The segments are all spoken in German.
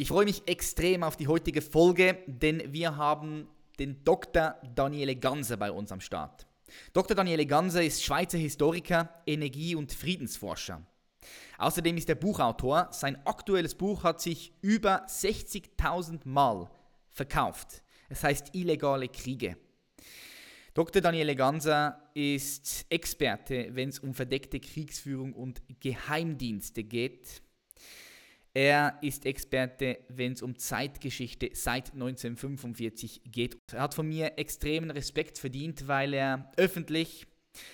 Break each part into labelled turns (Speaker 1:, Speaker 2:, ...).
Speaker 1: Ich freue mich extrem auf die heutige Folge, denn wir haben den Dr. Daniele Ganser bei uns am Start. Dr. Daniele Ganser ist Schweizer Historiker, Energie- und Friedensforscher. Außerdem ist er Buchautor. Sein aktuelles Buch hat sich über 60.000 Mal verkauft. Es heißt Illegale Kriege. Dr. Daniele Ganser ist Experte, wenn es um verdeckte Kriegsführung und Geheimdienste geht. Er ist Experte, wenn es um Zeitgeschichte seit 1945 geht. Er hat von mir extremen Respekt verdient, weil er öffentlich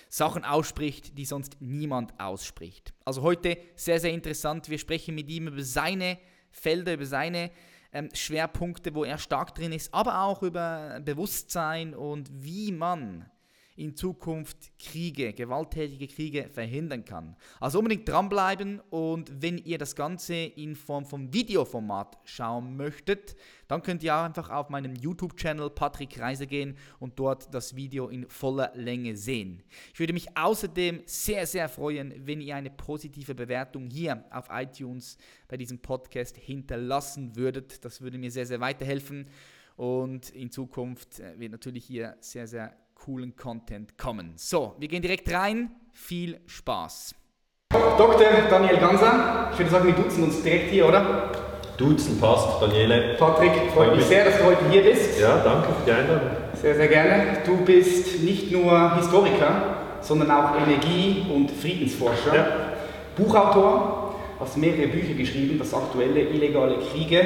Speaker 1: Sachen ausspricht, die sonst niemand ausspricht. Also heute sehr, sehr interessant. Wir sprechen mit ihm über seine Felder, über seine ähm, Schwerpunkte, wo er stark drin ist, aber auch über Bewusstsein und wie man in Zukunft Kriege, gewalttätige Kriege verhindern kann. Also unbedingt dranbleiben und wenn ihr das Ganze in Form von Videoformat schauen möchtet, dann könnt ihr auch einfach auf meinem YouTube-Channel Patrick Reise gehen und dort das Video in voller Länge sehen. Ich würde mich außerdem sehr, sehr freuen, wenn ihr eine positive Bewertung hier auf iTunes bei diesem Podcast hinterlassen würdet. Das würde mir sehr, sehr weiterhelfen. Und in Zukunft äh, wird natürlich hier sehr, sehr coolen Content kommen. So, wir gehen direkt rein. Viel Spaß. Dr. Daniel Ganser, ich würde sagen, wir duzen uns direkt hier, oder?
Speaker 2: Duzen passt, Daniele.
Speaker 1: Patrick, freut mich sehr, dass du heute hier bist.
Speaker 2: Ja, danke für die Einladung.
Speaker 1: Sehr, sehr gerne. Du bist nicht nur Historiker, sondern auch Energie- und Friedensforscher, ja. Buchautor, hast mehrere Bücher geschrieben. Das aktuelle Illegale Kriege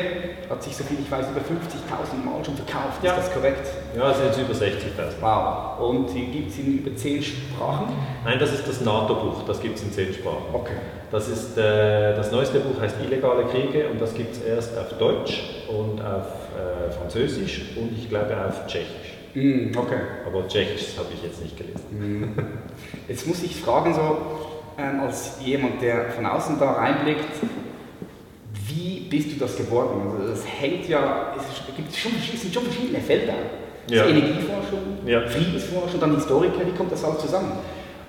Speaker 1: hat sich, soviel ich weiß, über 50.000 Mal schon verkauft.
Speaker 2: Ja.
Speaker 1: Ist das korrekt?
Speaker 2: Ja, es sind jetzt über 60.000.
Speaker 1: Wow. Und die gibt es in über 10 Sprachen?
Speaker 2: Nein, das ist das NATO-Buch, das gibt es in 10 Sprachen.
Speaker 1: Okay.
Speaker 2: Das, ist, äh, das neueste Buch heißt Illegale Kriege und das gibt es erst auf Deutsch und auf äh, Französisch und ich glaube auf Tschechisch.
Speaker 1: Mm, okay.
Speaker 2: Aber Tschechisch habe ich jetzt nicht gelesen.
Speaker 1: Mm. Jetzt muss ich fragen, so, als jemand, der von außen da reinblickt, wie bist du das geworden? Also das hängt ja, es gibt schon, es sind schon verschiedene Felder. Ja. Energieforschung, ja. Friedensforschung, dann Historiker, wie kommt das alles zusammen?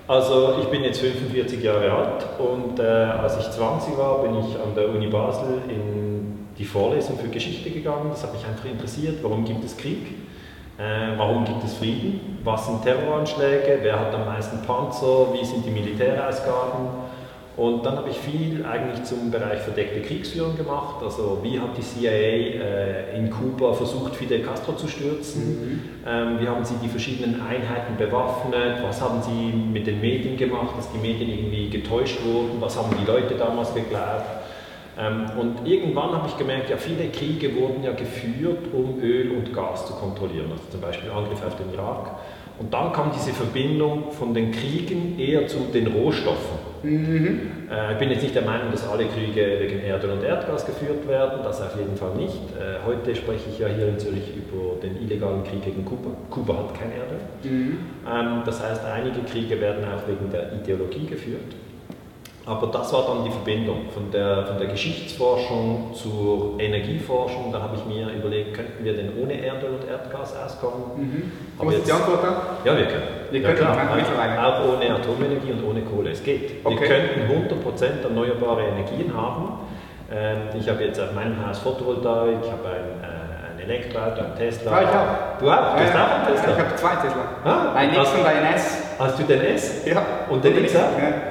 Speaker 2: Also ich bin jetzt 45 Jahre alt und äh, als ich 20 war, bin ich an der Uni Basel in die Vorlesung für Geschichte gegangen. Das hat mich einfach interessiert, warum gibt es Krieg? Äh, warum gibt es Frieden? Was sind Terroranschläge? Wer hat am meisten Panzer? Wie sind die Militärausgaben? Und dann habe ich viel eigentlich zum Bereich verdeckte Kriegsführung gemacht. Also wie hat die CIA äh, in Kuba versucht, Fidel Castro zu stürzen? Mhm. Ähm, wie haben sie die verschiedenen Einheiten bewaffnet? Was haben sie mit den Medien gemacht, dass die Medien irgendwie getäuscht wurden? Was haben die Leute damals geglaubt? Ähm, und irgendwann habe ich gemerkt, ja, viele Kriege wurden ja geführt, um Öl und Gas zu kontrollieren, also zum Beispiel Angriff auf den Irak. Und dann kam diese Verbindung von den Kriegen eher zu den Rohstoffen. Mhm. Äh, ich bin jetzt nicht der Meinung, dass alle Kriege wegen Erdöl und Erdgas geführt werden, das auf jeden Fall nicht. Äh, heute spreche ich ja hier in Zürich über den illegalen Krieg gegen Kuba. Kuba hat kein Erdöl. Mhm. Ähm, das heißt, einige Kriege werden auch wegen der Ideologie geführt. Aber das war dann die Verbindung von der, von der Geschichtsforschung zur Energieforschung. Da habe ich mir überlegt, könnten wir denn ohne Erdöl und Erdgas auskommen?
Speaker 1: Mhm. Was ist die Antwort da?
Speaker 2: Ja, wir können.
Speaker 1: Wir können
Speaker 2: ja, klar. Auch ohne Atomenergie und ohne Kohle. Es geht. Okay. Wir könnten 100% erneuerbare Energien haben. Ähm, ich habe jetzt auf meinem Haus Photovoltaik, ich habe ein, äh, ein Elektroauto, ein Tesla.
Speaker 1: Ja, ich auch.
Speaker 2: Du auch? Du hast
Speaker 1: ja,
Speaker 2: auch einen Tesla?
Speaker 1: Ich habe zwei Tesla. Ah, ein X und ein S.
Speaker 2: Hast du den S?
Speaker 1: Ja.
Speaker 2: Und den X auch? Ja.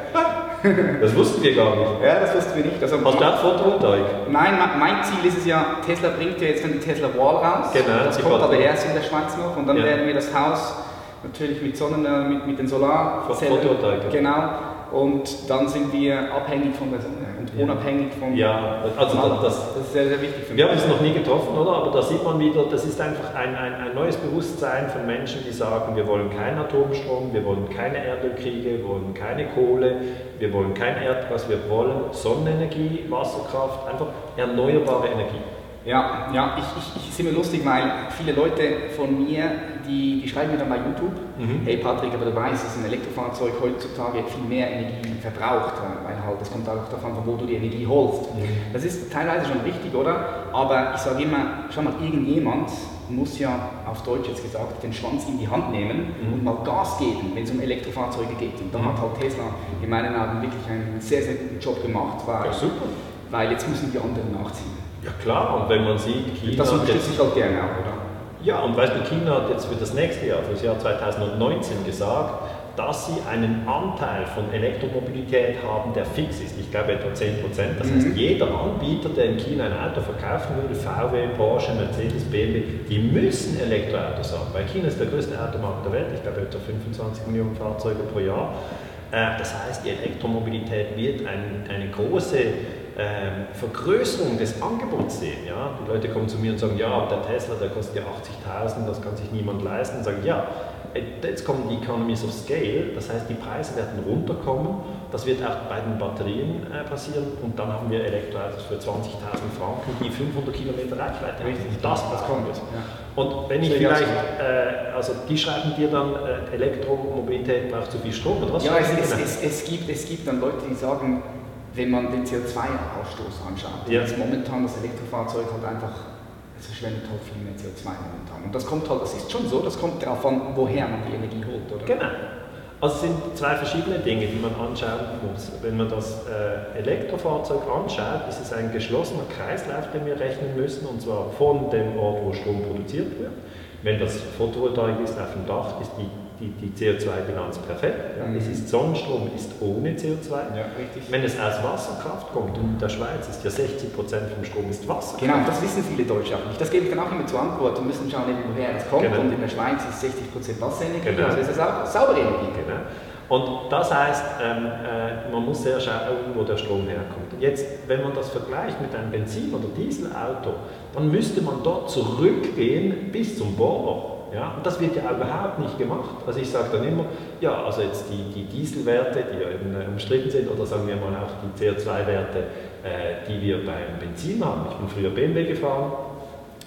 Speaker 2: Das wussten wir gar nicht.
Speaker 1: Ja, das wussten wir nicht.
Speaker 2: Also, Hast du auch Photovoltaik?
Speaker 1: Nein, mein Ziel ist es ja, Tesla bringt ja jetzt dann die Tesla Wall raus.
Speaker 2: Genau.
Speaker 1: Das kommt aber erst in der Schweiz noch und dann ja. werden wir das Haus natürlich mit Sonnen, äh, mit, mit den Solarzellen.
Speaker 2: Photovoltaik.
Speaker 1: Genau und dann sind wir abhängig von der Sonne und unabhängig von.
Speaker 2: Ja, also das, das, das, ist sehr, sehr wichtig für mich. Wir haben es noch nie getroffen, oder? Aber da sieht man wieder, das ist einfach ein, ein, ein neues Bewusstsein von Menschen, die sagen, wir wollen keinen Atomstrom, wir wollen keine Erdölkriege, wir wollen keine Kohle, wir wollen kein Erdgas, wir wollen Sonnenenergie, Wasserkraft, einfach erneuerbare Energie.
Speaker 1: Ja, ja, ich, ich, ich ist immer lustig, weil viele Leute von mir, die, die schreiben mir dann bei YouTube, mhm. hey Patrick, aber du weißt, dass ein Elektrofahrzeug heutzutage viel mehr Energie verbraucht, weil halt, das kommt auch davon, von wo du die Energie holst. Mhm. Das ist teilweise schon richtig, oder? Aber ich sage immer, schau mal, irgendjemand muss ja auf Deutsch jetzt gesagt den Schwanz in die Hand nehmen mhm. und mal Gas geben, wenn es um Elektrofahrzeuge geht. Und da mhm. hat halt Tesla in meinen Augen wirklich einen sehr, sehr guten Job gemacht, weil, ja, weil jetzt müssen die anderen nachziehen.
Speaker 2: Ja klar, und wenn man sieht,
Speaker 1: China... Das unterstütze ich halt gerne auch, oder?
Speaker 2: Ja, und weißt du, China hat jetzt für das nächste Jahr, für das Jahr 2019 gesagt, dass sie einen Anteil von Elektromobilität haben, der fix ist. Ich glaube etwa 10 Prozent. Das mhm. heißt, jeder Anbieter, der in China ein Auto verkaufen würde, VW, Porsche, Mercedes, BMW, die müssen Elektroautos haben. Weil China ist der größte Automarkt der Welt. Ich glaube etwa 25 Millionen Fahrzeuge pro Jahr. Äh, das heißt, die Elektromobilität wird ein, eine große ähm, Vergrößerung des Angebots sehen. Ja? Die Leute kommen zu mir und sagen, ja, der Tesla, der kostet ja 80.000, das kann sich niemand leisten. Und sagen, ja, jetzt kommen die Economies of Scale, das heißt, die Preise werden runterkommen. Das wird auch bei den Batterien äh, passieren. Und dann haben wir Elektroautos für 20.000 Franken, die 500 Kilometer Reichweite haben. Das, das kommt. Ja. Und wenn ich vielleicht, äh, also die schreiben dir dann, äh, Elektromobilität braucht zu viel Strom, oder was?
Speaker 1: Ja, es, es, es, es, gibt, es gibt dann Leute, die sagen, wenn man den CO2-Ausstoß anschaut, ja. ist momentan das Elektrofahrzeug halt einfach, es verschwendet halt viel mehr CO2 momentan. Und das kommt halt, das ist schon so, das kommt darauf an, woher man die Energie holt, oder?
Speaker 2: Genau. Also es sind zwei verschiedene Dinge, die man anschauen muss. Wenn man das äh, Elektrofahrzeug anschaut, ist es ein geschlossener Kreislauf, den wir rechnen müssen, und zwar von dem Ort, wo Strom produziert wird. Wenn das Photovoltaik ist auf dem Dach, ist die die, die CO2-Bilanz perfekt. Ja. Mhm. Es ist Sonnenstrom ist ohne CO2. Ja, Wenn es aus Wasserkraft kommt, und in der Schweiz ist ja 60 Prozent vom Strom ist Wasser.
Speaker 1: Genau, das wissen viele Deutsche auch nicht. Das gebe ich dann auch immer zur Antwort. Wir müssen schauen, woher es kommt. Genau. Und in der Schweiz ist 60 Prozent Wasserenergie, genau. also ist es auch saubere Energie.
Speaker 2: Genau. Und das heißt, ähm, äh, man muss sehr schauen, wo der Strom herkommt. Jetzt, wenn man das vergleicht mit einem Benzin- oder Dieselauto, dann müsste man dort zurückgehen bis zum Bohrer. Ja, und das wird ja überhaupt nicht gemacht. Also ich sage dann immer, ja, also jetzt die, die Dieselwerte, die ja eben äh, umstritten sind, oder sagen wir mal auch die CO2-Werte, äh, die wir beim Benzin haben. Ich bin früher BMW gefahren,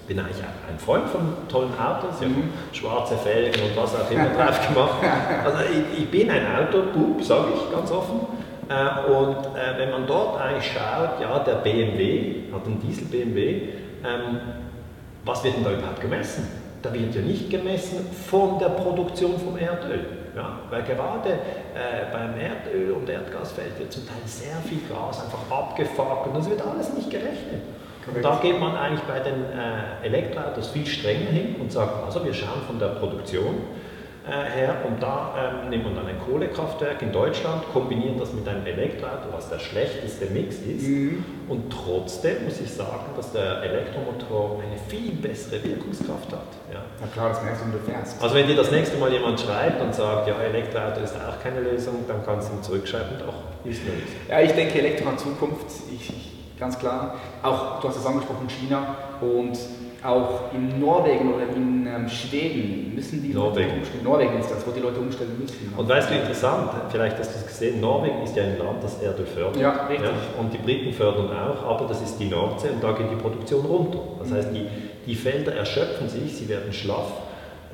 Speaker 2: bin eigentlich ein Freund von tollen Autos, ja, mhm. schwarze Felgen und was auch immer drauf gemacht. Also ich, ich bin ein Autobub, sage ich ganz offen. Äh, und äh, wenn man dort eigentlich schaut, ja, der BMW hat einen Diesel-BMW, ähm, was wird denn da überhaupt gemessen? Da wird ja nicht gemessen von der Produktion vom Erdöl. Ja? Weil gerade äh, beim Erdöl und Erdgasfeld wird zum Teil sehr viel Gas einfach abgefuckt und das wird alles nicht gerechnet. Und da geht man eigentlich bei den äh, Elektroautos viel strenger hin und sagt, also wir schauen von der Produktion her und da ähm, nimmt man dann ein Kohlekraftwerk in Deutschland, kombiniert das mit einem Elektroauto, was der schlechteste Mix ist mhm. und trotzdem muss ich sagen, dass der Elektromotor eine viel bessere Wirkungskraft hat.
Speaker 1: Ja, Na klar, das merkst du, wenn du fährst.
Speaker 2: Also wenn dir das nächste Mal jemand schreibt und sagt, ja, Elektroauto ist auch keine Lösung, dann kannst du ihm zurückschreiben, doch, ist eine Lösung.
Speaker 1: Ja, ich denke, Elektro hat Zukunft, ich, ich, ganz klar. Auch, du hast es angesprochen, China und auch in Norwegen oder in ähm, Schweden müssen die
Speaker 2: Norwegen.
Speaker 1: Leute umstellen. Norwegen ist das, wo die Leute umstellen müssen.
Speaker 2: Und weißt du, interessant, vielleicht hast du es gesehen, Norwegen ist ja ein Land, das Erdöl fördert.
Speaker 1: Ja, richtig. Ja,
Speaker 2: und die Briten fördern auch, aber das ist die Nordsee und da geht die Produktion runter. Das heißt, die, die Felder erschöpfen sich, sie werden schlaff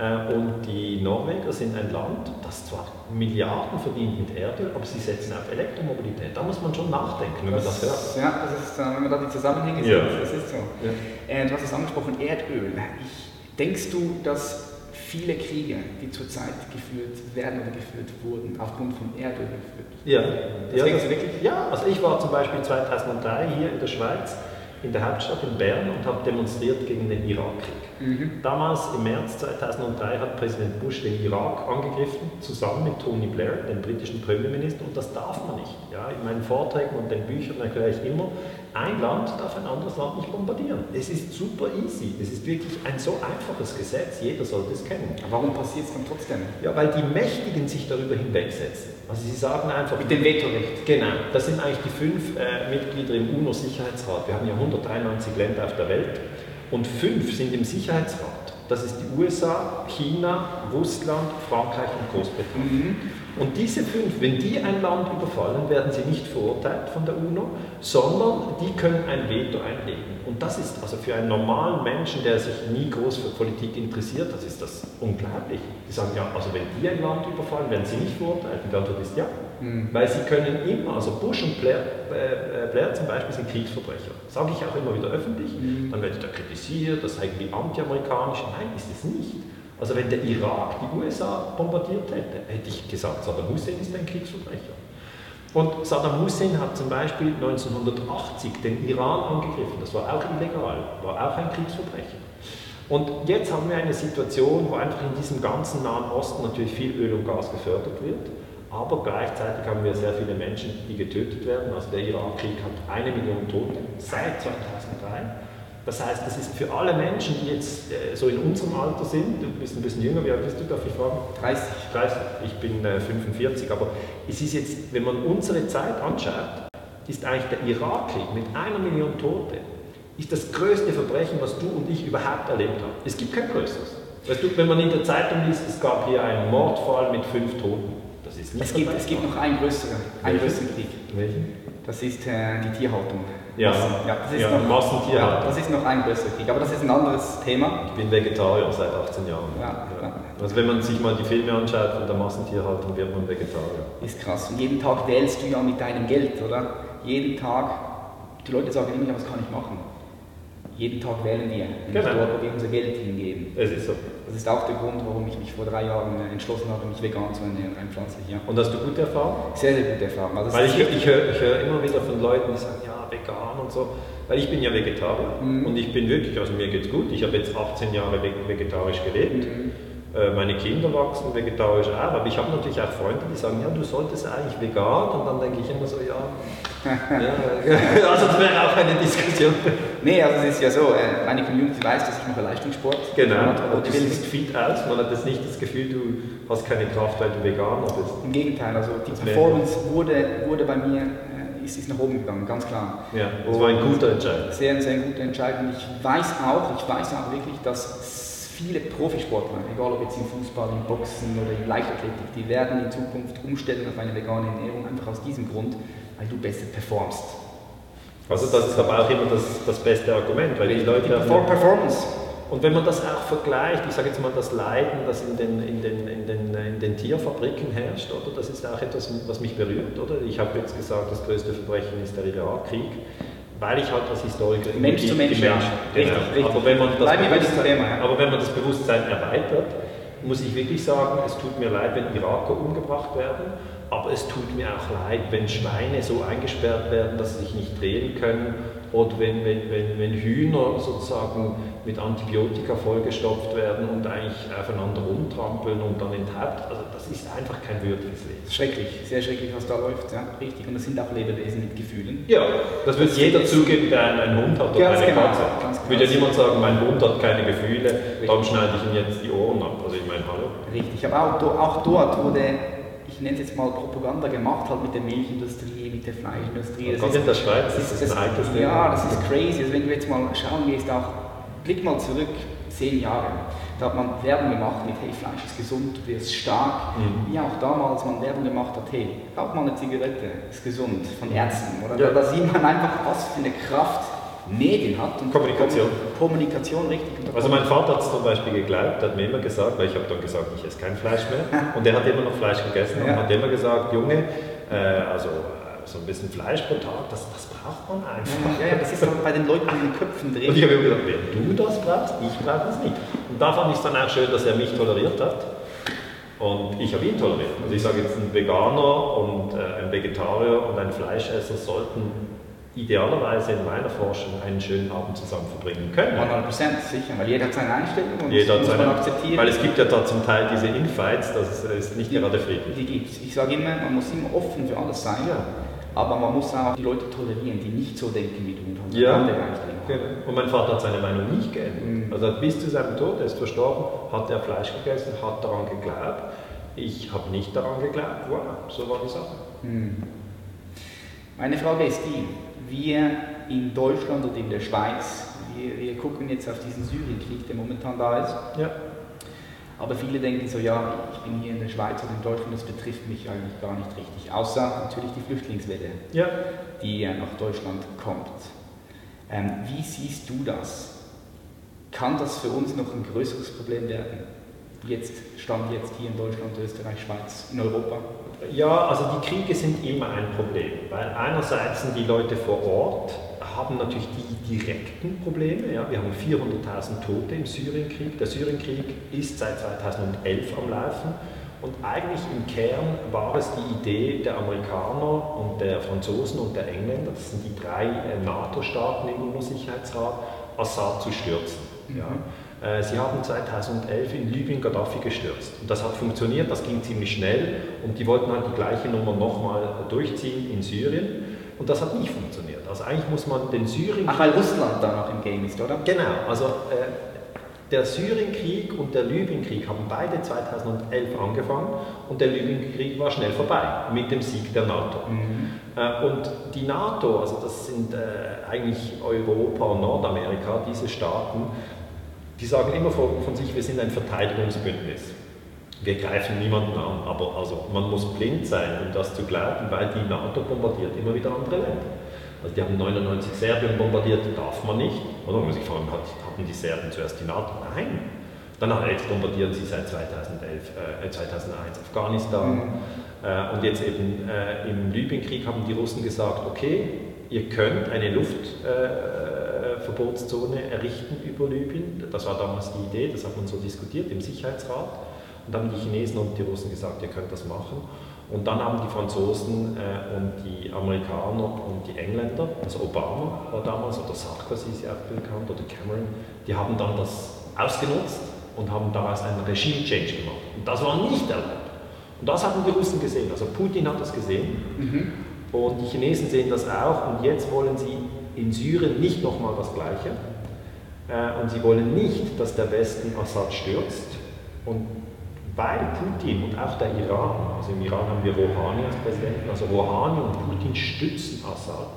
Speaker 2: und die Norweger sind ein Land, das zwar Milliarden verdient mit Erdöl, aber sie setzen auf Elektromobilität. Da muss man schon nachdenken, wenn das, man das hört.
Speaker 1: Ja, das ist, wenn man da die Zusammenhänge sieht, ja. das ist so. Ja. Äh, du hast es angesprochen, Erdöl. Ich, denkst du, dass viele Kriege, die zurzeit geführt werden oder geführt wurden, aufgrund von Erdöl geführt
Speaker 2: Ja, das ja, denkst du wirklich? Ja, also ich war zum Beispiel 2003 hier in der Schweiz in der Hauptstadt in Bern und habe demonstriert gegen den Irakkrieg. Mhm. Damals im März 2003 hat Präsident Bush den Irak angegriffen, zusammen mit Tony Blair, dem britischen Premierminister, und das darf man nicht. Ja, in meinen Vorträgen und den Büchern erkläre ich immer, ein Land darf ein anderes Land nicht bombardieren. Es ist super easy. Es ist wirklich ein so einfaches Gesetz. Jeder sollte es kennen.
Speaker 1: Aber warum passiert es dann trotzdem?
Speaker 2: Ja, weil die Mächtigen sich darüber hinwegsetzen. Also sie sagen einfach...
Speaker 1: Mit dem Vetorecht.
Speaker 2: Genau. Das sind eigentlich die fünf äh, Mitglieder im UNO-Sicherheitsrat. Wir haben ja 193 Länder auf der Welt und fünf sind im Sicherheitsrat. Das ist die USA, China, Russland, Frankreich und Großbritannien. Mhm. Und diese fünf, wenn die ein Land überfallen, werden sie nicht verurteilt von der UNO, sondern die können ein Veto einlegen. Und das ist also für einen normalen Menschen, der sich nie groß für Politik interessiert, das ist das unglaublich. Die sagen ja, also wenn die ein Land überfallen, werden sie nicht verurteilt. Und die Antwort ist ja. Mhm. Weil sie können immer, also Bush und Blair, äh, Blair zum Beispiel sind Kriegsverbrecher. Sage ich auch immer wieder öffentlich. Mhm. Dann werde ich da kritisiert, das sei irgendwie anti-amerikanisch. Nein, ist es nicht. Also wenn der Irak die USA bombardiert hätte, hätte ich gesagt, Saddam Hussein ist ein Kriegsverbrecher. Und Saddam Hussein hat zum Beispiel 1980 den Iran angegriffen, das war auch illegal, war auch ein Kriegsverbrecher. Und jetzt haben wir eine Situation, wo einfach in diesem ganzen Nahen Osten natürlich viel Öl und Gas gefördert wird, aber gleichzeitig haben wir sehr viele Menschen, die getötet werden. Also der Irakkrieg hat eine Million Tote seit 2003. Das heißt, das ist für alle Menschen, die jetzt äh, so in unserem Alter sind, du bist ein bisschen jünger, wie alt bist du, darf ich fragen?
Speaker 1: 30.
Speaker 2: 30, ich bin äh, 45, aber es ist jetzt, wenn man unsere Zeit anschaut, ist eigentlich der Irakkrieg mit einer Million Tote, ist das größte Verbrechen, was du und ich überhaupt erlebt haben. Es gibt kein größeres. Weißt du, wenn man in der Zeitung liest, es gab hier einen Mordfall mit fünf Toten.
Speaker 1: Ist nicht es, gibt, es gibt noch einen größeren, einen größeren Krieg. Welchen? Das ist äh, die Tierhaltung.
Speaker 2: Ja, ja, das, ist ja, noch, Massentierhaltung.
Speaker 1: Ja, das ist noch ein größerer Krieg, aber das ist ein anderes Thema.
Speaker 2: Ich bin Vegetarier seit 18 Jahren. Ja, ja. Also wenn man sich mal die Filme anschaut von der Massentierhaltung, wird man Vegetarier.
Speaker 1: Ist krass. Und jeden Tag wählst du ja mit deinem Geld, oder? Jeden Tag, die Leute sagen immer, was kann ich machen? Jeden Tag wählen wir, genau. dort, wo wir unser Geld hingeben.
Speaker 2: Es ist so.
Speaker 1: Das ist auch der Grund, warum ich mich vor drei Jahren entschlossen habe, mich vegan zu ernähren, rein pflanzlich. Ja.
Speaker 2: Und hast du gute Erfahrungen?
Speaker 1: Sehr, sehr gute Erfahrungen.
Speaker 2: Also Weil ich, ich höre hör immer wieder von Leuten, die sagen, ja, vegan und so. Weil ich bin ja Vegetarier mhm. und ich bin wirklich, also mir geht's gut. Ich habe jetzt 18 Jahre vegetarisch gelebt. Mhm. Äh, meine Kinder wachsen vegetarisch auch, aber ich habe natürlich auch Freunde, die sagen, ja, du solltest eigentlich vegan und dann denke ich immer so, ja, ja also das wäre auch eine Diskussion.
Speaker 1: Nee, also es ist ja so, äh, meine Community weiß, dass ich mache Leistungssport.
Speaker 2: Genau, und du siehst fit aus, man hat jetzt nicht das Gefühl, du hast keine Kraft, weil du Veganer bist.
Speaker 1: Im Gegenteil, also die das Performance wurde, wurde bei mir ist, ist nach oben gegangen, ganz klar.
Speaker 2: Ja, das war ein guter Entscheid.
Speaker 1: Sehr, sehr guter Entscheid. Und ich weiß auch, ich weiß auch wirklich, dass viele Profisportler, egal ob jetzt im Fußball, im Boxen oder in Leichtathletik, die werden in Zukunft umstellen auf eine vegane Ernährung, einfach aus diesem Grund, weil du besser performst.
Speaker 2: Also das ist aber auch immer das, das beste Argument, weil die Leute...
Speaker 1: Die Performance
Speaker 2: und wenn man das auch vergleicht, ich sage jetzt mal das Leiden, das in den, in den, in den, in den Tierfabriken herrscht, oder? das ist auch etwas, was mich berührt. Oder? Ich habe jetzt gesagt, das größte Verbrechen ist der Irakkrieg, weil ich halt als Historiker...
Speaker 1: Mensch zu Mensch,
Speaker 2: Mensch. Genau. Richtig, richtig. Aber, wenn man das Bewusstsein, Thema, ja. aber wenn man das Bewusstsein erweitert, muss ich wirklich sagen, es tut mir leid, wenn Iraker umgebracht werden, aber es tut mir auch leid, wenn Schweine so eingesperrt werden, dass sie sich nicht drehen können oder wenn, wenn, wenn, wenn Hühner sozusagen mit Antibiotika vollgestopft werden und eigentlich aufeinander rumtrampeln und dann enthaupt. Also das ist einfach kein würdiges Leben.
Speaker 1: Schrecklich, sehr schrecklich, was da läuft, ja, richtig. Und das sind auch Lebewesen mit Gefühlen.
Speaker 2: Ja, das wird das jeder zugeben, der einen Hund hat oder eine genau, Katze. Ganz Will ja niemand sagen, mein Hund hat keine Gefühle, richtig. darum schneide ich ihm jetzt die Ohren ab. Also ich meine, hallo.
Speaker 1: Richtig, aber auch, auch dort wurde ich nenne es jetzt mal Propaganda gemacht hat mit der Milchindustrie, mit der Fleischindustrie.
Speaker 2: Das ist, in der Schweiz, das ist, das, ein
Speaker 1: das, Ja, das ist crazy. Also wenn du jetzt mal schauen gehst, auch blick mal zurück, zehn Jahre. Da hat man Werbung gemacht mit, hey, Fleisch ist gesund, du wirst stark. Mhm. Wie auch damals man Werbung gemacht hat, hey, rauch mal eine Zigarette, ist gesund, von Ärzten. Oder? Ja. Da, da sieht man einfach, was für eine Kraft Medien hat.
Speaker 2: Und Kommunikation.
Speaker 1: Kommunikation, richtig.
Speaker 2: Also mein Vater hat es zum Beispiel geglaubt, hat mir immer gesagt, weil ich habe dann gesagt, ich esse kein Fleisch mehr. und er hat immer noch Fleisch gegessen ja. und hat immer gesagt, Junge, äh, also äh, so ein bisschen Fleisch pro Tag, das, das braucht man einfach.
Speaker 1: Ja, ja, das ist halt bei den Leuten in den Köpfen drin.
Speaker 2: Und ich habe immer gesagt, wenn du das brauchst, ich brauche das nicht. Und da fand ich es dann auch schön, dass er mich toleriert hat. Und ich habe ihn toleriert. Also ich sage jetzt, ein Veganer und äh, ein Vegetarier und ein Fleischesser sollten idealerweise in meiner Forschung einen schönen Abend zusammen verbringen können.
Speaker 1: 100% sicher, weil jeder hat seine Einstellung
Speaker 2: und jeder das muss seine, man akzeptieren. Weil es gibt ja da zum Teil diese Infights, das ist nicht die, gerade friedlich.
Speaker 1: Die gibt Ich sage immer, man muss immer offen für alles sein, ja. aber man muss auch die Leute tolerieren, die nicht so denken wie du und
Speaker 2: ja. Genau. Und mein Vater hat seine Meinung nicht geändert. Mhm. Also bis zu seinem Tod, er ist verstorben, hat er Fleisch gegessen, hat daran geglaubt. Ich habe nicht daran geglaubt. Wow, so war die Sache. Mhm.
Speaker 1: Meine Frage ist die, wir in Deutschland und in der Schweiz, Wir, wir gucken jetzt auf diesen Syrienkrieg, der momentan da ist.
Speaker 2: Ja.
Speaker 1: Aber viele denken so, ja, ich bin hier in der Schweiz oder in Deutschland, das betrifft mich eigentlich gar nicht richtig. Außer natürlich die Flüchtlingswelle,
Speaker 2: ja.
Speaker 1: die nach Deutschland kommt. Ähm, wie siehst du das? Kann das für uns noch ein größeres Problem werden? Jetzt stand jetzt hier in Deutschland, Österreich, Schweiz, in Europa?
Speaker 2: Ja, also die Kriege sind immer ein Problem, weil einerseits sind die Leute vor Ort haben natürlich die direkten Probleme. Ja. Wir haben 400.000 Tote im Syrienkrieg. Der Syrienkrieg ist seit 2011 am Laufen. Und eigentlich im Kern war es die Idee der Amerikaner und der Franzosen und der Engländer, das sind die drei äh, NATO-Staaten im UNO-Sicherheitsrat, Assad zu stürzen. Mhm. Ja. Äh, sie haben 2011 in Libyen Gaddafi gestürzt. Und das hat funktioniert, das ging ziemlich schnell. Und die wollten halt die gleiche Nummer nochmal durchziehen in Syrien. Und das hat nicht funktioniert. Also eigentlich muss man den Syrienkrieg...
Speaker 1: Ach, weil Russland da noch im Game ist, oder?
Speaker 2: Genau, also äh, der Syrienkrieg und der Libyenkrieg haben beide 2011 angefangen und der Libyenkrieg war schnell vorbei mit dem Sieg der NATO. Mhm. Äh, und die NATO, also das sind äh, eigentlich Europa und Nordamerika, diese Staaten, die sagen immer von, von sich, wir sind ein Verteidigungsbündnis wir greifen niemanden an, aber also man muss blind sein, um das zu glauben, weil die NATO bombardiert immer wieder andere Länder. Also die haben 99 Serbien bombardiert, darf man nicht. Oder muss ich fragen, hat, hatten die Serben zuerst die NATO? Nein. Jetzt bombardieren sie seit 2011, äh, 2001 Afghanistan. Mhm. Äh, und jetzt eben äh, im Libyenkrieg haben die Russen gesagt, okay, ihr könnt eine Luftverbotszone äh, errichten über Libyen. Das war damals die Idee, das hat man so diskutiert im Sicherheitsrat. Und dann haben die Chinesen und die Russen gesagt, ihr könnt das machen. Und dann haben die Franzosen äh, und die Amerikaner und die Engländer, also Obama war damals, oder Sarkozy ist ja auch bekannt, oder Cameron, die haben dann das ausgenutzt und haben daraus einen Regime-Change gemacht. Und das war nicht erlaubt. Und das haben die Russen gesehen, also Putin hat das gesehen. Mhm. Und die Chinesen sehen das auch. Und jetzt wollen sie in Syrien nicht nochmal das Gleiche. Äh, und sie wollen nicht, dass der Westen Assad stürzt. Und weil Putin und auch der Iran, also im Iran haben wir Rouhani als Präsidenten, also Rouhani und Putin stützen Assad.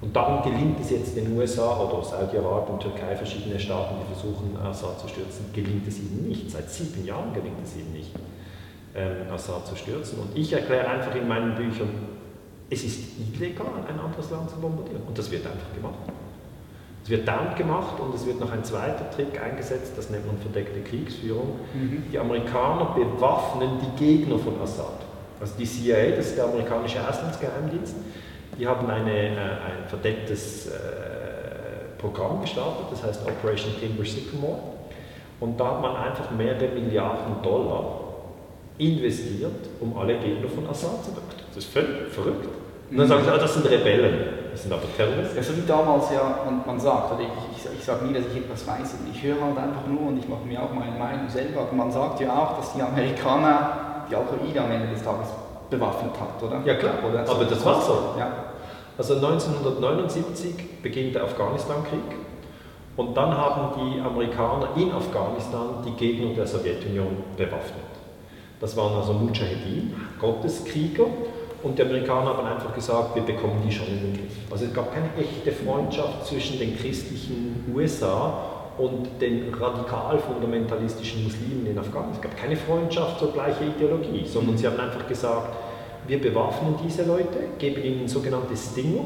Speaker 2: Und darum gelingt es jetzt den USA oder Saudi-Arabien, Türkei, verschiedene Staaten, die versuchen, Assad zu stürzen, gelingt es ihnen nicht. Seit sieben Jahren gelingt es ihnen nicht, ähm, Assad zu stürzen. Und ich erkläre einfach in meinen Büchern, es ist illegal, ein anderes Land zu bombardieren. Und das wird einfach gemacht. Es wird dann gemacht und es wird noch ein zweiter Trick eingesetzt, das nennt man verdeckte Kriegsführung. Mhm. Die Amerikaner bewaffnen die Gegner von Assad. Also die CIA, das ist der amerikanische Auslandsgeheimdienst, die haben eine, äh, ein verdecktes äh, Programm gestartet, das heißt Operation Timber Sycamore. Und da hat man einfach mehrere Milliarden Dollar investiert, um alle Gegner von Assad zu töten. Das ist völlig verrückt. Und dann sagen sie, ah, das sind Rebellen. Das sind aber Terroristen.
Speaker 1: Ja, so wie damals ja man, man sagt, oder ich, ich, ich sage nie, dass ich etwas weiß, ich höre halt einfach nur und ich mache mir auch meine Meinung selber. Aber man sagt ja auch, dass die Amerikaner die Al-Qaida am Ende des Tages bewaffnet hat, oder?
Speaker 2: Ja klar, oder? aber das war so. Ja. Also 1979 beginnt der Afghanistan-Krieg und dann haben die Amerikaner in Afghanistan die Gegner der Sowjetunion bewaffnet. Das waren also Mujahedin, Gotteskrieger, und die Amerikaner haben einfach gesagt, wir bekommen die schon in den Griff. Also es gab keine echte Freundschaft zwischen den christlichen USA und den radikal fundamentalistischen Muslimen in Afghanistan. Es gab keine Freundschaft zur gleichen Ideologie, sondern sie haben einfach gesagt, wir bewaffnen diese Leute, geben ihnen sogenannte Stinger.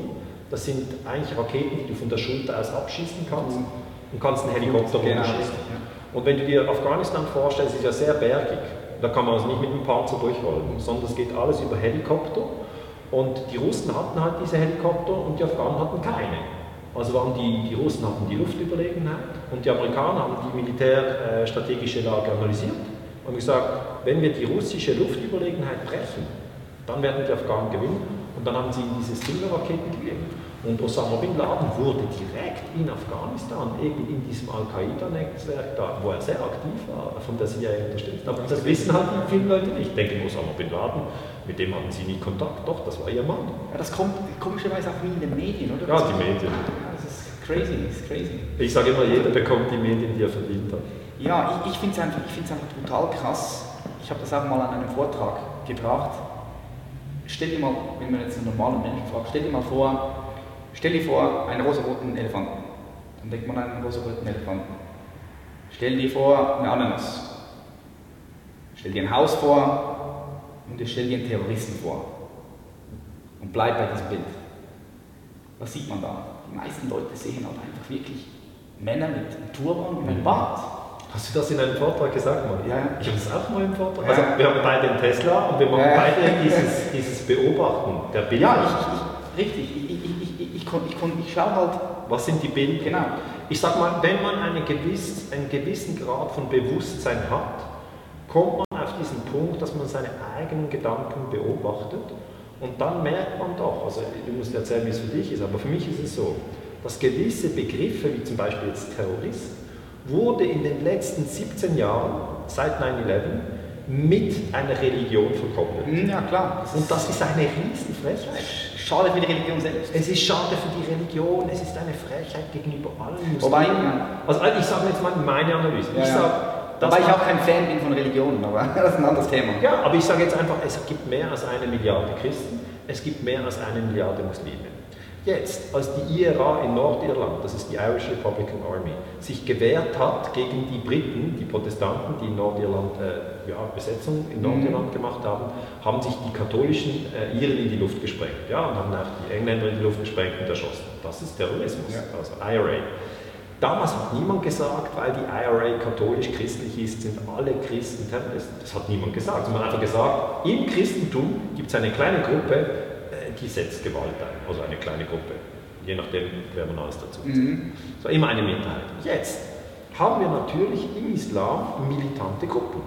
Speaker 2: Das sind eigentlich Raketen, die du von der Schulter aus abschießen kannst und kannst einen Helikopter genau. schießen. Und wenn du dir Afghanistan vorstellst, ist ja sehr bergig. Da kann man also nicht mit dem Panzer durchrollen, sondern es geht alles über Helikopter. Und die Russen hatten halt diese Helikopter und die Afghanen hatten keine. Also waren die, die Russen hatten die Luftüberlegenheit und die Amerikaner haben die militärstrategische Lage analysiert und gesagt, wenn wir die russische Luftüberlegenheit brechen, dann werden die Afghanen gewinnen. Und dann haben sie ihnen diese Stinger-Raketen gegeben. Und Osama Bin Laden wurde direkt in Afghanistan, eben in diesem Al-Qaida-Netzwerk, da, wo er sehr aktiv war, von der CIA unterstützt. Aber das wissen halt viele Leute nicht. Ich denke, Osama Bin Laden, mit dem hatten sie nie Kontakt. Doch, das war ihr Mann.
Speaker 1: Ja, das kommt komischerweise auch nie in den Medien, oder?
Speaker 2: Ja, die Medien.
Speaker 1: Das ist crazy, das ist crazy.
Speaker 2: Ich sage immer, jeder bekommt die Medien, die er verdient hat.
Speaker 1: Ja, ich, ich finde es einfach, einfach total krass. Ich habe das auch mal an einem Vortrag gebracht. Stell dir mal, wenn man jetzt einen normalen Menschen fragt, stell dir mal vor, Stell dir vor, einen rosaroten Elefanten. Dann denkt man an einen rosa-roten Elefanten. Stell dir vor eine Ananas. Stell dir ein Haus vor und stell dir einen Terroristen vor. Und bleib bei diesem Bild. Was sieht man da? Die meisten Leute sehen halt einfach wirklich Männer mit einem Turban und einem Bart.
Speaker 2: Hast du das in einem Vortrag gesagt, Mann?
Speaker 1: Ja.
Speaker 2: Ich habe das auch mal im Vortrag.
Speaker 1: Ja.
Speaker 2: Also wir haben beide einen Tesla und wir machen
Speaker 1: Ja.
Speaker 2: beide dieses, dieses Beobachten der Bilder.
Speaker 1: Ja, ich, ich, richtig. Ich, ich, schaue halt,
Speaker 2: Was sind die Bilder?
Speaker 1: genau.
Speaker 2: Ich sag mal, wenn man eine gewiss, einen gewissen Grad von Bewusstsein hat, kommt man auf diesen Punkt, dass man seine eigenen Gedanken beobachtet und dann merkt man doch, also du musst erzählen, wie es für dich ist, aber für mich ist es so, dass gewisse Begriffe, wie zum Beispiel jetzt Terrorist, wurde in den letzten 17 Jahren, seit 9-11, mit einer Religion verkoppelt.
Speaker 1: Ja, klar.
Speaker 2: Und das ist eine Riesenfrechheit.
Speaker 1: Ist schade für die Religion selbst.
Speaker 2: Es ist schade für die Religion, es ist eine Frechheit gegenüber allen Muslimen.
Speaker 1: Wobei, ja.
Speaker 2: Also ich sage jetzt mal meine Analyse.
Speaker 1: Ja,
Speaker 2: ich
Speaker 1: ja.
Speaker 2: sage, dass
Speaker 1: Wobei ich auch kein Fan bin von Religionen, aber das ist ein anderes Thema.
Speaker 2: ja, aber ich sage jetzt einfach, es gibt mehr als eine Milliarde Christen, es gibt mehr als eine Milliarde Muslime. Jetzt, als die IRA in Nordirland, das ist die Irish Republican Army, sich gewehrt hat gegen die Briten, die Protestanten, die in Nordirland äh, ja, Besetzung in Nordirland gemacht haben, haben sich die katholischen äh, Iren in die Luft gesprengt ja, und haben auch die Engländer in die Luft gesprengt und erschossen. Das ist Terrorismus,
Speaker 1: Ja.
Speaker 2: also IRA. Damals hat niemand gesagt, weil die IRA katholisch-christlich ist, sind alle Christen Terroristen. Das hat niemand gesagt. Man hat einfach gesagt, im Christentum gibt es eine kleine Gruppe, die setzt Gewalt ein. Also eine kleine Gruppe. Je nachdem, wer man alles dazu zählt.
Speaker 1: Mhm.
Speaker 2: So immer eine Minderheit. Jetzt haben wir natürlich im Islam militante Gruppen.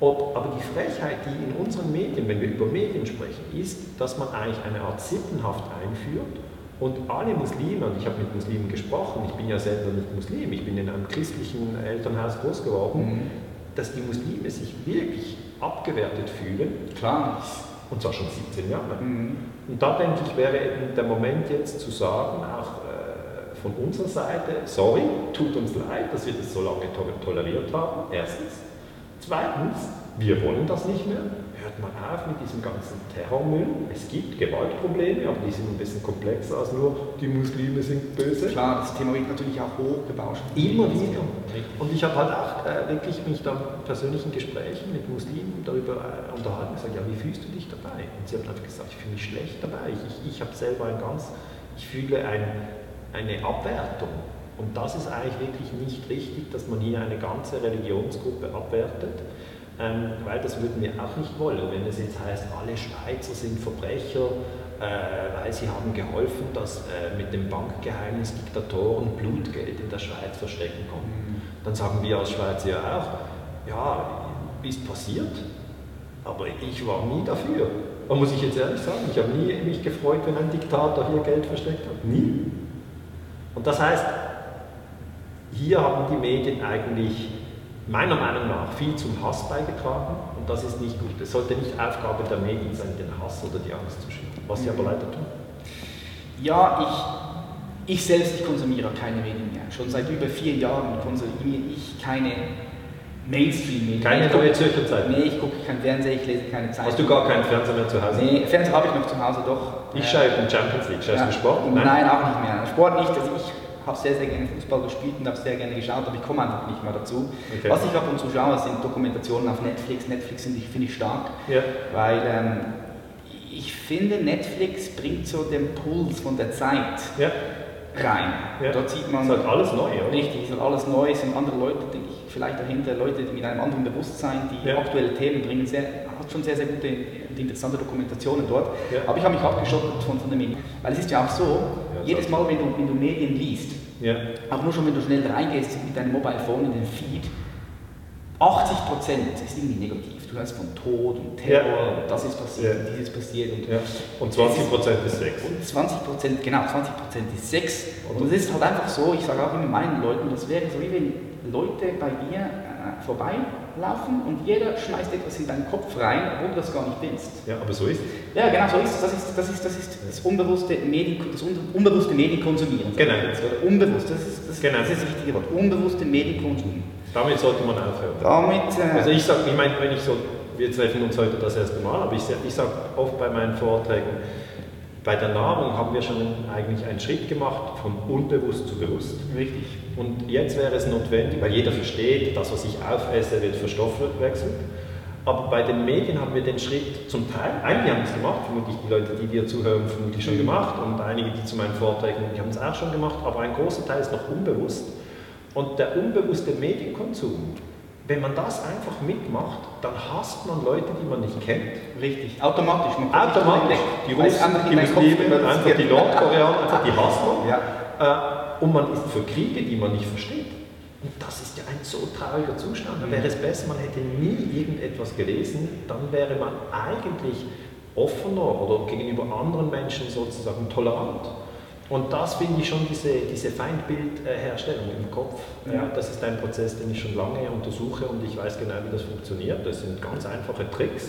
Speaker 2: Ob, aber die Frechheit, die in unseren Medien, wenn wir über Medien sprechen, ist, dass man eigentlich eine Art Sippenhaft einführt und alle Muslime, und ich habe mit Muslimen gesprochen, ich bin ja selber nicht Muslim, ich bin in einem christlichen Elternhaus groß geworden, dass die Muslime sich wirklich abgewertet fühlen,
Speaker 1: Klar.
Speaker 2: Und zwar schon 17 Jahre.
Speaker 1: Mhm.
Speaker 2: Und da denke ich, wäre eben der Moment jetzt zu sagen, auch äh, von unserer Seite, sorry, tut uns leid, dass wir das so lange to toleriert haben, erstens. Zweitens, wir wollen das nicht mehr. Hört mal auf mit diesem ganzen Terrormüll. Es gibt Gewaltprobleme, aber die sind ein bisschen komplexer als nur, die Muslime sind böse.
Speaker 1: Klar, das Thema wird natürlich auch hochgebauscht.
Speaker 2: Immer wieder. Und ich habe halt auch äh, wirklich mich dann persönlichen Gesprächen mit Muslimen darüber äh, unterhalten und gesagt, ja, wie fühlst du dich dabei? Und sie haben einfach gesagt, ich fühle mich schlecht dabei. Ich, ich, ich habe selber ein ganz, ich fühle ein, eine Abwertung. Und das ist eigentlich wirklich nicht richtig, dass man hier eine ganze Religionsgruppe abwertet. Ähm, weil das würden wir auch nicht wollen, wenn es jetzt heißt, alle Schweizer sind Verbrecher, äh, weil sie haben geholfen, dass äh, mit dem Bankgeheimnis Diktatoren Blutgeld in der Schweiz verstecken konnten. Dann sagen wir als Schweizer ja auch, ja, ist passiert, aber ich war nie dafür. Da muss ich jetzt ehrlich sagen, ich habe nie mich gefreut, wenn ein Diktator hier Geld versteckt hat. Nie. Und das heißt, hier haben die Medien eigentlich meiner Meinung nach viel zum Hass beigetragen und das ist nicht gut. Es sollte nicht Aufgabe der Medien sein, den Hass oder die Angst zu schüren, was sie aber leider tun.
Speaker 1: Ja, ich, ich selbst ich konsumiere keine Medien mehr. Schon seit über vier Jahren konsumiere ich keine Mainstream-Medien.
Speaker 2: Keine neue Zürcher Zeitung.
Speaker 1: Nee, ich gucke keinen Fernseher, ich lese keine Zeitung.
Speaker 2: Hast du gar keinen Fernseher mehr zu Hause?
Speaker 1: Nee, Fernseher habe ich noch zu Hause, doch.
Speaker 2: Ich
Speaker 1: Äh,
Speaker 2: schaue den Champions League. Schaust
Speaker 1: ja.
Speaker 2: du Sport?
Speaker 1: Nein? auch nicht mehr. Sport nicht. Also ich habe sehr, sehr gerne Fußball gespielt und habe sehr gerne geschaut, aber ich komme einfach nicht mehr dazu.
Speaker 2: Okay.
Speaker 1: Was ich ab und zu schaue, sind Dokumentationen auf Netflix. Netflix finde ich, finde ich stark,
Speaker 2: Ja.
Speaker 1: weil ähm, ich finde, Netflix bringt so den Puls von der Zeit
Speaker 2: Ja.
Speaker 1: rein.
Speaker 2: ja.
Speaker 1: Dort sieht man
Speaker 2: ist halt alles neu, oder?
Speaker 1: richtig, es ist alles neu, es sind andere Leute, denke ich, vielleicht dahinter, Leute mit einem anderen Bewusstsein, die
Speaker 2: Ja.
Speaker 1: aktuelle Themen bringen, sehr, hat schon sehr, sehr gute und interessante Dokumentationen dort.
Speaker 2: Ja.
Speaker 1: Aber ich habe mich abgeschottet von, von den Medien. Weil es ist ja auch so,
Speaker 2: Ja,
Speaker 1: jedes Mal, wenn du, wenn du Medien liest, auch nur schon wenn du schnell reingehst mit deinem Mobile Phone in den Feed, 80% ist irgendwie negativ. Du hörst von Tod und Terror
Speaker 2: Ja.
Speaker 1: und das ist passiert
Speaker 2: Ja.
Speaker 1: und dieses passiert und
Speaker 2: ja. Und 20% ist Sex.
Speaker 1: und 20 genau, 20 ist Sex. Und es ist halt einfach so, ich sage auch immer meinen Leuten, das wäre so wie wenn Leute bei dir äh, vorbeilaufen und jeder schmeißt etwas in deinen Kopf rein, obwohl du das gar nicht willst.
Speaker 2: Ja, aber so ist es.
Speaker 1: Ja, genau so ist es. Das ist das, ist, das, ist das unbewusste Medien, das un- unbewusste Medienkonsumieren.
Speaker 2: Genau.
Speaker 1: Oder unbewusst, das ist das,
Speaker 2: Genau.
Speaker 1: das, ist das richtige Wort. Unbewusste Medienkonsum.
Speaker 2: Damit sollte man aufhören.
Speaker 1: Damit, äh,
Speaker 2: Also ich sage, ich meine, wenn ich so, wir treffen uns heute das erste Mal, aber ich, ich sage oft bei meinen Vorträgen, Bei der Nahrung haben wir schon eigentlich einen Schritt gemacht von unbewusst zu bewusst.
Speaker 1: Richtig.
Speaker 2: Und jetzt wäre es notwendig, weil jeder versteht, das, was ich aufesse, wird verstoffwechselt. Aber bei den Medien haben wir den Schritt zum Teil, einige haben es gemacht, vermutlich die Leute, die dir zuhören, vermutlich schon gemacht und einige, die zu meinen Vorträgen, die haben es auch schon gemacht, aber ein großer Teil ist noch unbewusst. Und der unbewusste Medienkonsum, wenn man das einfach mitmacht, dann hasst man Leute, die man nicht kennt.
Speaker 1: Richtig, automatisch.
Speaker 2: Automatisch. Die Russen, die Muslime, einfach die Nordkoreaner, einfach die hasst man. Ja. Äh, und man ist für Kriege, die man nicht versteht. Und das ist ja ein so trauriger Zustand. Da wäre es besser, man hätte nie irgendetwas gelesen, dann wäre man eigentlich offener oder gegenüber anderen Menschen sozusagen tolerant. Und das finde ich schon diese, diese Feindbildherstellung im Kopf. Ja. das ist ein Prozess, den ich schon lange untersuche und ich weiß genau, wie das funktioniert. Das sind ganz einfache Tricks.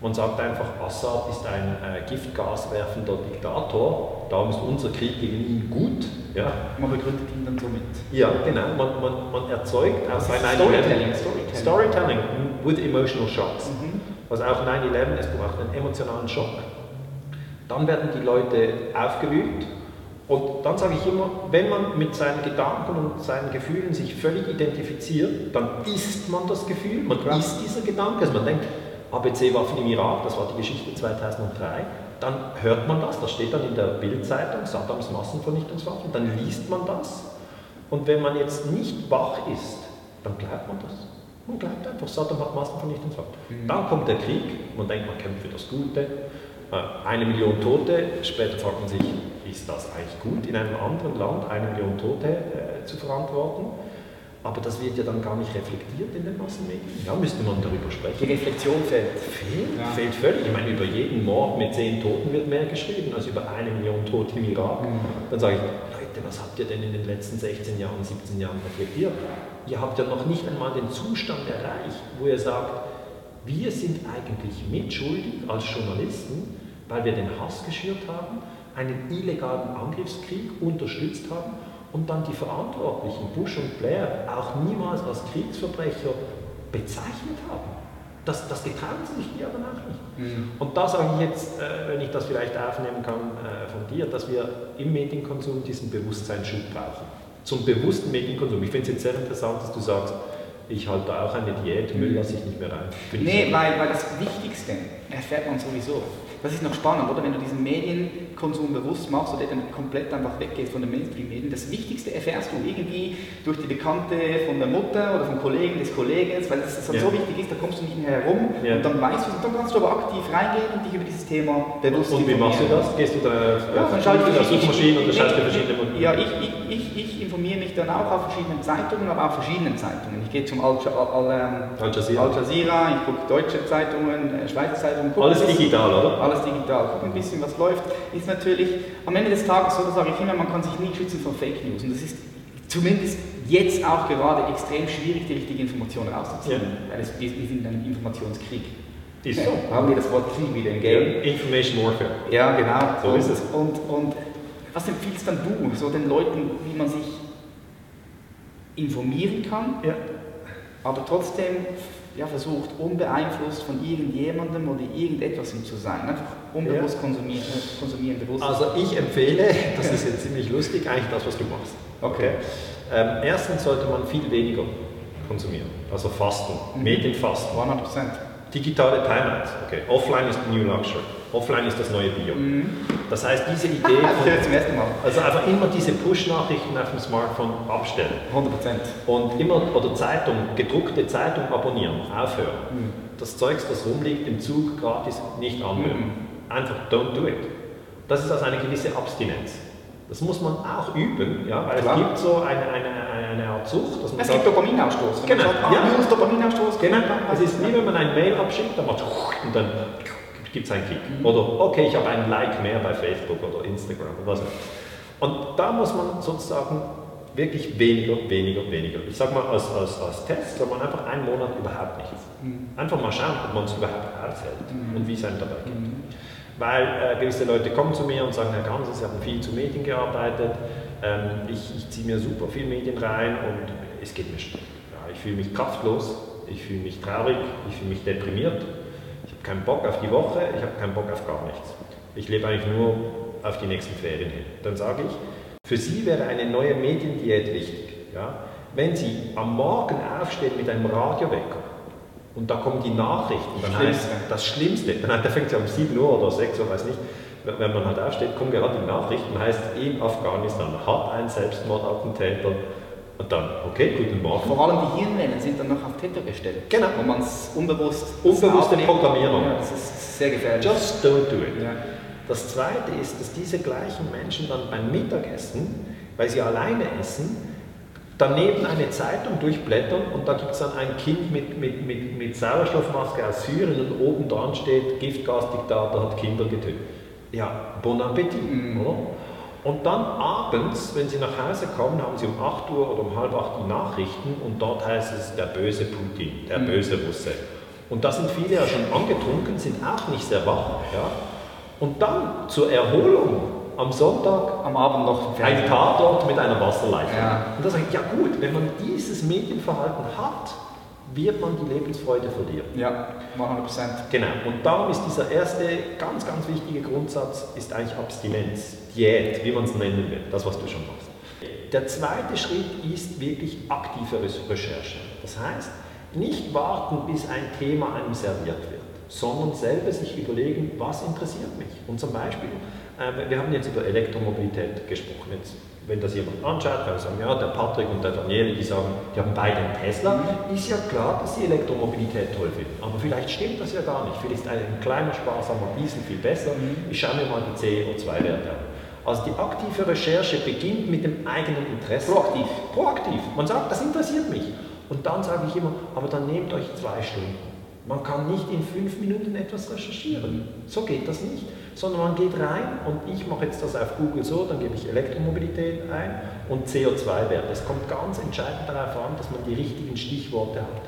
Speaker 2: Man sagt einfach, Assad ist ein äh, giftgaswerfender Diktator, darum ist unser Krieg gegen ihn gut.
Speaker 1: Ja. Man begründet ihn dann so mit.
Speaker 2: Ja, genau. Man, man, man erzeugt aus
Speaker 1: einem Storytelling, Storytelling.
Speaker 2: Storytelling with emotional shocks. Mhm. Also auch 9-11, es braucht einen emotionalen Schock. Dann werden die Leute aufgewühlt und dann sage ich immer, wenn man mit seinen Gedanken und seinen Gefühlen sich völlig identifiziert, dann ist man das Gefühl, man ja. ist dieser Gedanke. Also man denkt, ABC-Waffen im Irak, das war die Geschichte 2003, dann hört man das, das steht dann in der Bildzeitung, Saddams Massenvernichtungswaffen, dann liest man das. Und wenn man jetzt nicht wach ist, dann glaubt man das. Man glaubt einfach, Saddam hat Massenvernichtungswaffen. Mhm. Dann kommt der Krieg, man denkt, man kämpft für das Gute, äh, eine Million Tote, später fragt man sich, ist das eigentlich gut, in einem anderen Land eine Million Tote äh, zu verantworten? Aber das wird ja dann gar nicht reflektiert in den Massenmedien. Ja, müsste man darüber sprechen.
Speaker 1: Die Reflexion fehlt.
Speaker 2: Fehlt, ja. fehlt völlig. Ich meine, über jeden Mord mit zehn Toten wird mehr geschrieben als über eine Million Tote im Irak. Mhm. Dann sage ich, Leute, was habt ihr denn in den letzten 16 Jahren, 17 Jahren reflektiert? Ihr habt ja noch nicht einmal den Zustand erreicht, wo ihr sagt, wir sind eigentlich mitschuldig als Journalisten, weil wir den Hass geschürt haben, einen illegalen Angriffskrieg unterstützt haben und dann die Verantwortlichen, Bush und Blair, auch niemals als Kriegsverbrecher bezeichnet haben. Das, das getrauen sie sich die aber auch nicht. Mhm. Und da sage ich jetzt, äh, wenn ich das vielleicht aufnehmen kann äh, von dir, dass wir im Medienkonsum diesen Bewusstseinsschub brauchen. Zum bewussten Medienkonsum. Ich finde es jetzt sehr interessant, dass du sagst, ich halte auch eine Diät, Müll lasse ich nicht mehr rein.
Speaker 1: Nee, weil, weil das Wichtigste erfährt man sowieso das ist noch spannend, oder? Wenn du diesen Medienkonsum bewusst machst oder dann komplett einfach weggehst von den Mainstream-Medien, das Wichtigste erfährst du irgendwie durch die Bekannte von der Mutter oder vom Kollegen des Kollegen, weil das halt ja. so wichtig ist, da kommst du nicht mehr herum ja. und dann weißt du und dann kannst du aber aktiv reingehen und dich über dieses Thema
Speaker 2: bewusst Und wie machst du das? Gehst du da ja,
Speaker 1: dann schalte ich, Suchmaschinen schaust du verschiedene Ja, ich, ich, ich, ich informiere mich dann auch auf verschiedenen Zeitungen, aber auch verschiedenen Zeitungen. Ich gehe zum Al, Al, Al, Al Jazeera. Jazeera, ich gucke deutsche Zeitungen, äh, Schweizer Zeitungen.
Speaker 2: Alles digital, oder?
Speaker 1: Alles digital. Guck ein bisschen, was läuft. Ist natürlich am Ende des Tages, so sage ich immer, man kann sich nie schützen vor Fake News. Und das ist zumindest jetzt auch gerade extrem schwierig, die richtige Information rauszuziehen. Ja. Weil es, wir sind in einem Informationskrieg.
Speaker 2: Ist so.
Speaker 1: Haben wir das Wort Krieg wieder im Game.
Speaker 2: Information Warfare.
Speaker 1: Ja, genau.
Speaker 2: So und, ist es.
Speaker 1: Und, und was empfiehlst dann du so den Leuten, wie man sich informieren kann, ja. aber trotzdem ja, versucht, unbeeinflusst von irgendjemandem oder irgendetwas zu sein. Einfach unbewusst ja. konsumieren, äh, konsumieren, bewusst.
Speaker 2: Also ich empfehle, das ist jetzt ziemlich lustig, eigentlich das, was du machst. Okay. Ähm, erstens sollte man viel weniger konsumieren, also fasten, mhm. Medienfasten.
Speaker 1: 100%.
Speaker 2: Digitale Timeouts, okay. Offline ist the new luxury. Offline ist das neue Bio. Mhm. Das heißt, diese Idee.
Speaker 1: Von, zum ersten Mal.
Speaker 2: Also einfach immer diese Push-Nachrichten auf dem Smartphone abstellen.
Speaker 1: 100%.
Speaker 2: Und immer, oder Zeitung, gedruckte Zeitung abonnieren, aufhören. Mhm. Das Zeugs, das rumliegt im Zug gratis, nicht anhören. Mhm. Einfach don't do it. Das ist also eine gewisse Abstinenz. Das muss man auch üben, ja, weil Klar. es gibt so eine, eine, eine Art Sucht.
Speaker 1: Dass man es sagt, gibt Dopaminausstoß.
Speaker 2: Genau. Sagt, ah,
Speaker 1: ja. Dopaminausstoß.
Speaker 2: Genau. Es ist wie wenn man ein Mail abschickt, dann macht und dann gibt es einen Kick. Oder okay, ich habe einen Like mehr bei Facebook oder Instagram oder was Und da muss man sozusagen wirklich weniger, weniger, weniger. Ich sage mal als, als, als Test soll man einfach einen Monat überhaupt nichts. Mhm. Einfach mal schauen, ob man es überhaupt aushält mhm. und wie es einem dabei geht. Mhm. Weil äh, gewisse Leute kommen zu mir und sagen, Herr Ganz, Sie haben viel zu Medien gearbeitet, ähm, ich, ich ziehe mir super viel Medien rein und es geht mir schlecht. Ja, ich fühle mich kraftlos, ich fühle mich traurig, ich fühle mich deprimiert keinen Bock auf die Woche, ich habe keinen Bock auf gar nichts. Ich lebe eigentlich nur auf die nächsten Ferien hin. Dann sage ich, für Sie wäre eine neue Mediendiät wichtig. Ja? Wenn Sie am Morgen aufstehen mit einem Radiowecker und da kommen die Nachrichten, dann heißt das Schlimmste, dann da fängt es um 7 Uhr oder 6 Uhr, weiß nicht, wenn man halt aufsteht, kommen gerade die Nachrichten, heißt in Afghanistan hat ein Selbstmordattentäter und dann, okay, guten Morgen.
Speaker 1: Vor allem die Hirnwellen sind dann noch auf Täter gestellt.
Speaker 2: Genau.
Speaker 1: Wo man es unbewusst.
Speaker 2: Unbewusste. Programmierung.
Speaker 1: Ja, das ist sehr gefährlich.
Speaker 2: Just don't do it.
Speaker 1: Ja.
Speaker 2: Das Zweite ist, dass diese gleichen Menschen dann beim Mittagessen, weil sie alleine essen, daneben eine Zeitung durchblättern und da gibt es dann ein Kind mit, mit, mit, mit Sauerstoffmaske aus Syrien und oben dran steht, Giftgasdiktator hat Kinder getötet. Ja, bon Appetit, oder? Und dann abends, wenn sie nach Hause kommen, haben sie um 8 Uhr oder um halb 8 die Nachrichten und dort heißt es der böse Putin, der böse Russe. Und da sind viele ja schon angetrunken, sind auch nicht sehr wach. Ja? Und dann zur Erholung am Sonntag
Speaker 1: Am Abend noch
Speaker 2: ein. Tatort mit einer Wasserleitung.
Speaker 1: Ja.
Speaker 2: Und da sage ich, ja gut, wenn man dieses Medienverhalten hat, wird man die Lebensfreude verlieren.
Speaker 1: Ja, 100%.
Speaker 2: Genau, und darum ist dieser erste ganz, ganz wichtige Grundsatz ist eigentlich Abstinenz, Diät, wie man es nennen will, das, was du schon machst. Der zweite Schritt ist wirklich aktive Re- Recherche. Das heißt, nicht warten, bis ein Thema einem serviert wird, sondern selber sich überlegen, was interessiert mich. Und zum Beispiel, äh, wir haben jetzt über Elektromobilität gesprochen. Jetzt, wenn das jemand anschaut, kann er sagen, ja, der Patrick und der Daniele, die sagen, die haben beide einen Tesla. Ist ja klar, dass sie Elektromobilität toll finden. Aber vielleicht stimmt das ja gar nicht. Vielleicht ist ein kleiner sparsamer Diesel viel besser. Ich schaue mir mal die CO2-Werte an. Also die aktive Recherche beginnt mit dem eigenen Interesse.
Speaker 1: Proaktiv.
Speaker 2: Proaktiv. Man sagt, das interessiert mich. Und dann sage ich immer, aber dann nehmt euch zwei Stunden. Man kann nicht in fünf Minuten etwas recherchieren. So geht das nicht. Sondern man geht rein und ich mache jetzt das auf Google so, dann gebe ich Elektromobilität ein und CO2-Wert. Es kommt ganz entscheidend darauf an, dass man die richtigen Stichworte hat.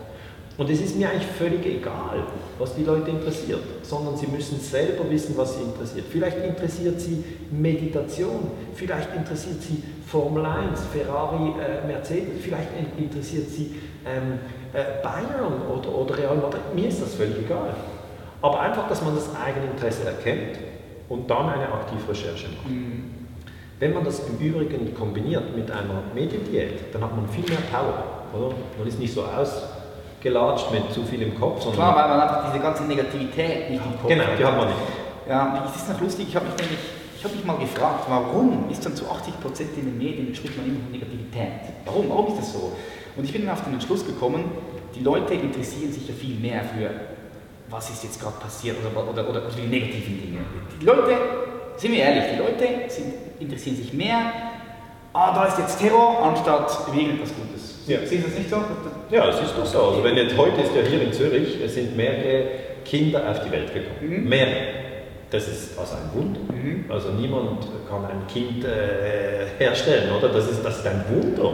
Speaker 2: Und es ist mir eigentlich völlig egal, was die Leute interessiert, sondern sie müssen selber wissen, was sie interessiert. Vielleicht interessiert sie Meditation, vielleicht interessiert sie Formel 1, Ferrari, äh, Mercedes, vielleicht in- interessiert sie ähm, äh, Bayern oder, oder Real Madrid. Mir ist das völlig egal. Aber einfach, dass man das eigene Interesse erkennt und dann eine Aktivrecherche macht. Wenn man das im Übrigen kombiniert mit einer Mediendiät, dann hat man viel mehr Power. Oder? Man ist nicht so ausgelatscht mit zu viel im Kopf, sondern
Speaker 1: Klar, weil man einfach diese ganze Negativität nicht im Kopf
Speaker 2: genau, die hat man nicht.
Speaker 1: Ja, es ist noch lustig, ich habe mich nämlich, ich habe mich mal gefragt, warum ist dann zu 80% in den Medien spricht man immer von Negativität? Warum? Warum ist das so? Und ich bin dann auf den Entschluss gekommen, die Leute interessieren sich ja viel mehr für, was ist jetzt gerade passiert oder, oder, oder die negativen Dinge. Die Leute, sind wir ehrlich, die Leute sind, interessieren sich mehr, ah, da ist jetzt Terror, anstatt irgendetwas Gutes.
Speaker 2: Ja.
Speaker 1: Siehst du das nicht so?
Speaker 2: Ja, es ist doch so. Also wenn jetzt heute ist ja hier in Zürich, es sind mehrere Kinder auf die Welt gekommen.
Speaker 1: Mhm.
Speaker 2: Mehrere. Das ist also ein Wunder. Also niemand kann ein Kind äh, herstellen, oder? Das ist, das ist ein Wunder.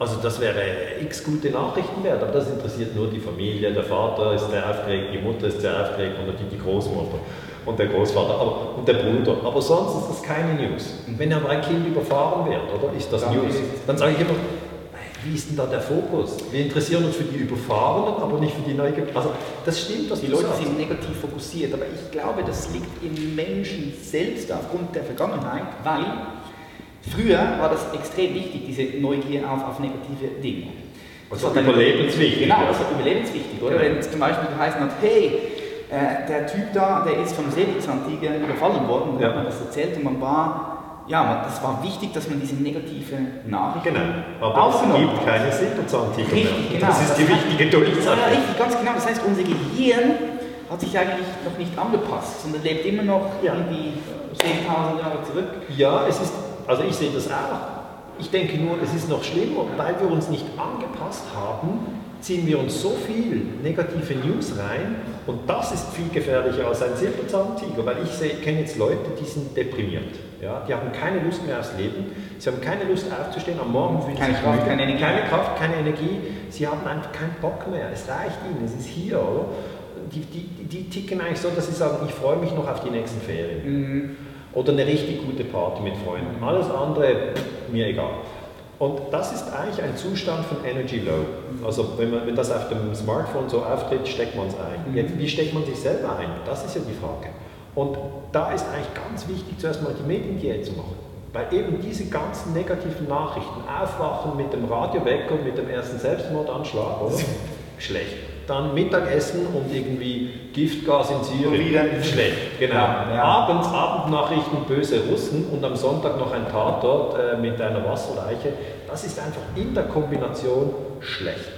Speaker 2: Also das wäre x gute Nachrichten wert, aber das interessiert nur die Familie. Der Vater ist sehr aufgeregt, die Mutter ist sehr aufgeregt und die, die Großmutter und der Großvater aber, und der Bruder. Aber sonst ist das keine News. Wenn aber ein Kind überfahren wird, oder? Ist das
Speaker 1: Dann
Speaker 2: News? Dann sage ich immer, wie ist denn da der Fokus? Wir interessieren uns für die Überfahrenen, aber nicht für die Neugeborenen. Also das stimmt, was
Speaker 1: Die Leute
Speaker 2: sagst.
Speaker 1: sind negativ fokussiert, aber ich glaube, das liegt im Menschen selbst aufgrund der Vergangenheit, weil früher war das extrem wichtig, diese Neugier auf, auf negative Dinge.
Speaker 2: Also
Speaker 1: hat dann-
Speaker 2: überlebenswichtig,
Speaker 1: Genau,
Speaker 2: ja.
Speaker 1: das hat überlebenswichtig, oder?
Speaker 2: Genau.
Speaker 1: Wenn es zum Beispiel geheißen hat, hey, äh, der Typ da, der ist vom Säbelzahntiger überfallen worden, dann
Speaker 2: Ja.
Speaker 1: hat man das erzählt und man war, ja, das war wichtig, dass man diese negative Nachricht
Speaker 2: Genau, aber es gibt keine Silberzahnttiger mehr.
Speaker 1: Richtig, genau.
Speaker 2: Das ist die
Speaker 1: heißt-
Speaker 2: wichtige
Speaker 1: Ja,
Speaker 2: Durchsage.
Speaker 1: richtig, ganz genau. Das heißt, unser Gehirn hat sich eigentlich noch nicht angepasst, sondern lebt immer noch
Speaker 2: Ja.
Speaker 1: irgendwie 10.000 Jahre zurück.
Speaker 2: Ja, es ist, also ich sehe das auch. Ich denke nur, es ist noch schlimmer, weil wir uns nicht angepasst haben, ziehen wir uns so viel negative News rein und das ist viel gefährlicher als ein Silberzahntiger, weil ich sehe, kenne jetzt Leute, die sind deprimiert. Ja, die haben keine Lust mehr aufs Leben, sie haben keine Lust aufzustehen, am Morgen fühlen sie
Speaker 1: Keine
Speaker 2: sich
Speaker 1: Kraft, keine Energie.
Speaker 2: keine Kraft, keine Energie, sie haben einfach keinen Bock mehr, es reicht ihnen, es ist hier, oder? Die, die, die ticken eigentlich so, dass sie sagen, ich freue mich noch auf die nächsten Ferien. Oder eine richtig gute Party mit Freunden. Alles andere, mir egal. Und das ist eigentlich ein Zustand von Energy Low. Also wenn, man, wenn das auf dem Smartphone so auftritt, steckt man es ein. Jetzt, wie steckt man sich selber ein? Das ist ja die Frage. Und da ist eigentlich ganz wichtig, zuerst mal die Mediendiät zu machen. Weil eben diese ganzen negativen Nachrichten, aufwachen mit dem Radiowecker, mit dem ersten Selbstmordanschlag, oder? Schlecht. Dann Mittagessen und irgendwie Giftgas in Syrien. Schlecht, genau. Ja, ja. Abends Abendnachrichten, böse Russen und am Sonntag noch ein Tatort äh, mit einer Wasserleiche. Das ist einfach in der Kombination schlecht.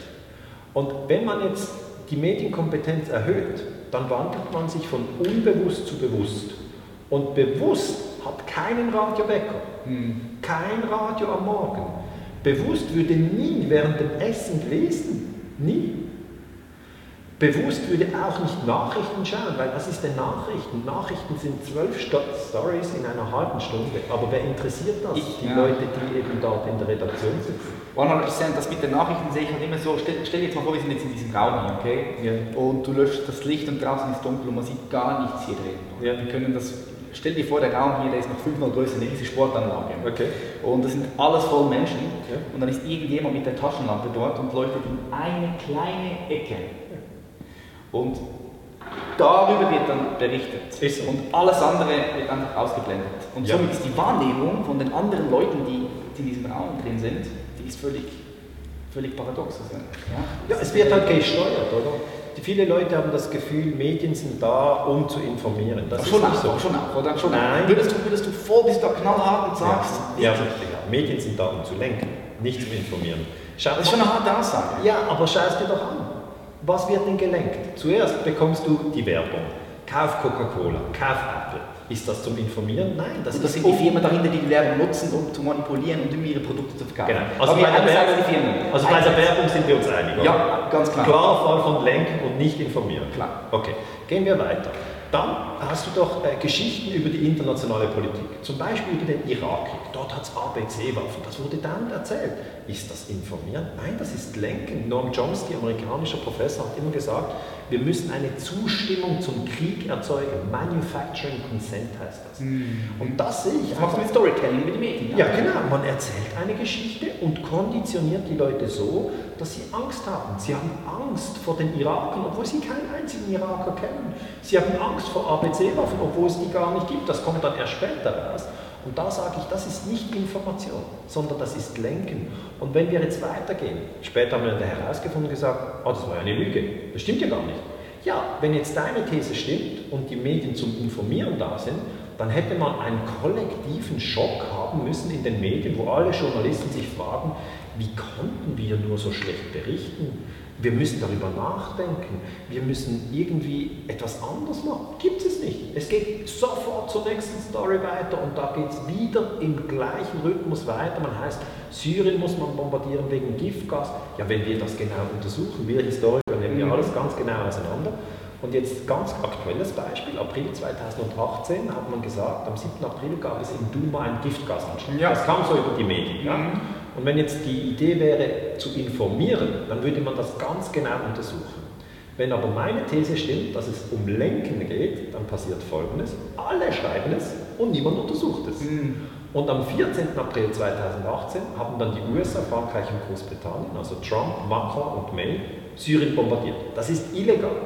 Speaker 2: Und wenn man jetzt die Medienkompetenz erhöht, dann wandelt man sich von unbewusst zu bewusst. Und bewusst hat keinen Radiowecker, hm. kein Radio am Morgen. Bewusst würde nie während dem Essen lesen, nie. Bewusst würde auch nicht Nachrichten schauen, weil was ist denn Nachrichten? Nachrichten sind zwölf Stories in einer halben Stunde. Aber wer interessiert das? Ich, die ja. Leute, die eben dort in der Redaktion sitzen.
Speaker 1: 100% das mit den Nachrichten sehe ich halt immer so, stell, stell dir jetzt mal vor, wir sind jetzt in diesem Raum hier, okay? Ja. Und du löscht das Licht und draußen ist dunkel und man sieht gar nichts hier drin. Ja. Wir können das, stell dir vor, der Raum hier, der ist noch fünfmal größer, eine riesige Sportanlage. Okay. Und das sind alles voll Menschen. Ja. Und dann ist irgendjemand mit der Taschenlampe dort und leuchtet in eine kleine Ecke und darüber wird dann berichtet. So. Und alles andere wird einfach ausgeblendet. Und ja. somit ist die Wahrnehmung von den anderen Leuten, die, in diesem Raum drin sind, die ist völlig, völlig paradox.
Speaker 2: Also, ja? ja, es wird halt gesteuert, oder? Viele Leute haben das Gefühl, Medien sind da, um zu informieren.
Speaker 1: Das schon ist nicht auch, so. Schon auch, oder? Schon
Speaker 2: Nein.
Speaker 1: Würdest du, würdest du vor, bist du knallhart und sagst?
Speaker 2: Ja, ja. Ja. Medien sind da, um zu lenken, nicht zu informieren.
Speaker 1: Schau, das ist schon eine harte Aussage.
Speaker 2: Ja, aber schau es dir doch an. Was wird denn gelenkt? Zuerst bekommst du die Werbung. Kauf Coca-Cola, kauf Apple. Ist das zum Informieren? Nein,
Speaker 1: das, das sind die Firmen dahinter, die die Werbung nutzen, um zu manipulieren und um ihre Produkte zu verkaufen.
Speaker 2: Genau. Also, bei der, Werbung, also bei der Werbung sind wir uns einig. Oder?
Speaker 1: Ja, ganz klar.
Speaker 2: Klarer Fall von Lenken und nicht informieren.
Speaker 1: Klar.
Speaker 2: Okay, gehen wir weiter. Dann hast du doch äh, Geschichten über die internationale Politik, zum Beispiel über den Irakkrieg. Dort hat es ABC-Waffen, das wurde dann erzählt. Ist das Informieren? Nein, das ist Lenken. Noam Chomsky, amerikanischer Professor, hat immer gesagt, wir müssen eine Zustimmung zum Krieg erzeugen. Manufacturing Consent heißt das. Mhm. Und das sehe ich. Das
Speaker 1: macht mit Storytelling mit den Medien.
Speaker 2: Ja, genau. Man erzählt eine Geschichte und konditioniert die Leute so, dass sie Angst haben. Sie haben Angst vor den Irakern, obwohl sie keinen einzigen Iraker kennen. Sie haben Angst vor ABC-Waffen, obwohl es die gar nicht gibt. Das kommt dann erst später raus. Und da sage ich, das ist nicht Information, sondern das ist Lenken. Und wenn wir jetzt weitergehen, später haben wir herausgefunden und gesagt, oh, das war ja eine Lüge, das stimmt ja gar nicht. Ja, wenn jetzt deine These stimmt und die Medien zum Informieren da sind, dann hätte man einen kollektiven Schock haben müssen in den Medien, wo alle Journalisten sich fragen, wie konnten wir nur so schlecht berichten? Wir müssen darüber nachdenken. Wir müssen irgendwie etwas anders machen. Gibt es nicht. Es geht sofort zur nächsten Story weiter und da geht es wieder im gleichen Rhythmus weiter. Man heißt, Syrien muss man bombardieren wegen Giftgas. Ja, wenn wir das genau untersuchen, wir Historiker nehmen ja mhm. alles ganz genau auseinander. Und jetzt ganz aktuelles Beispiel, April 2018 hat man gesagt, am 7. April gab es in Duma einen Giftgasanschlag. Ja. Das kam so über die Medien. Ja? Und wenn jetzt die Idee wäre, zu informieren, dann würde man das ganz genau untersuchen. Wenn aber meine These stimmt, dass es um Lenken geht, dann passiert Folgendes. Alle schreiben es und niemand untersucht es. Mhm. Und am 14. April 2018 haben dann die USA, Frankreich und Großbritannien, also Trump, Macron und May, Syrien bombardiert. Das ist illegal.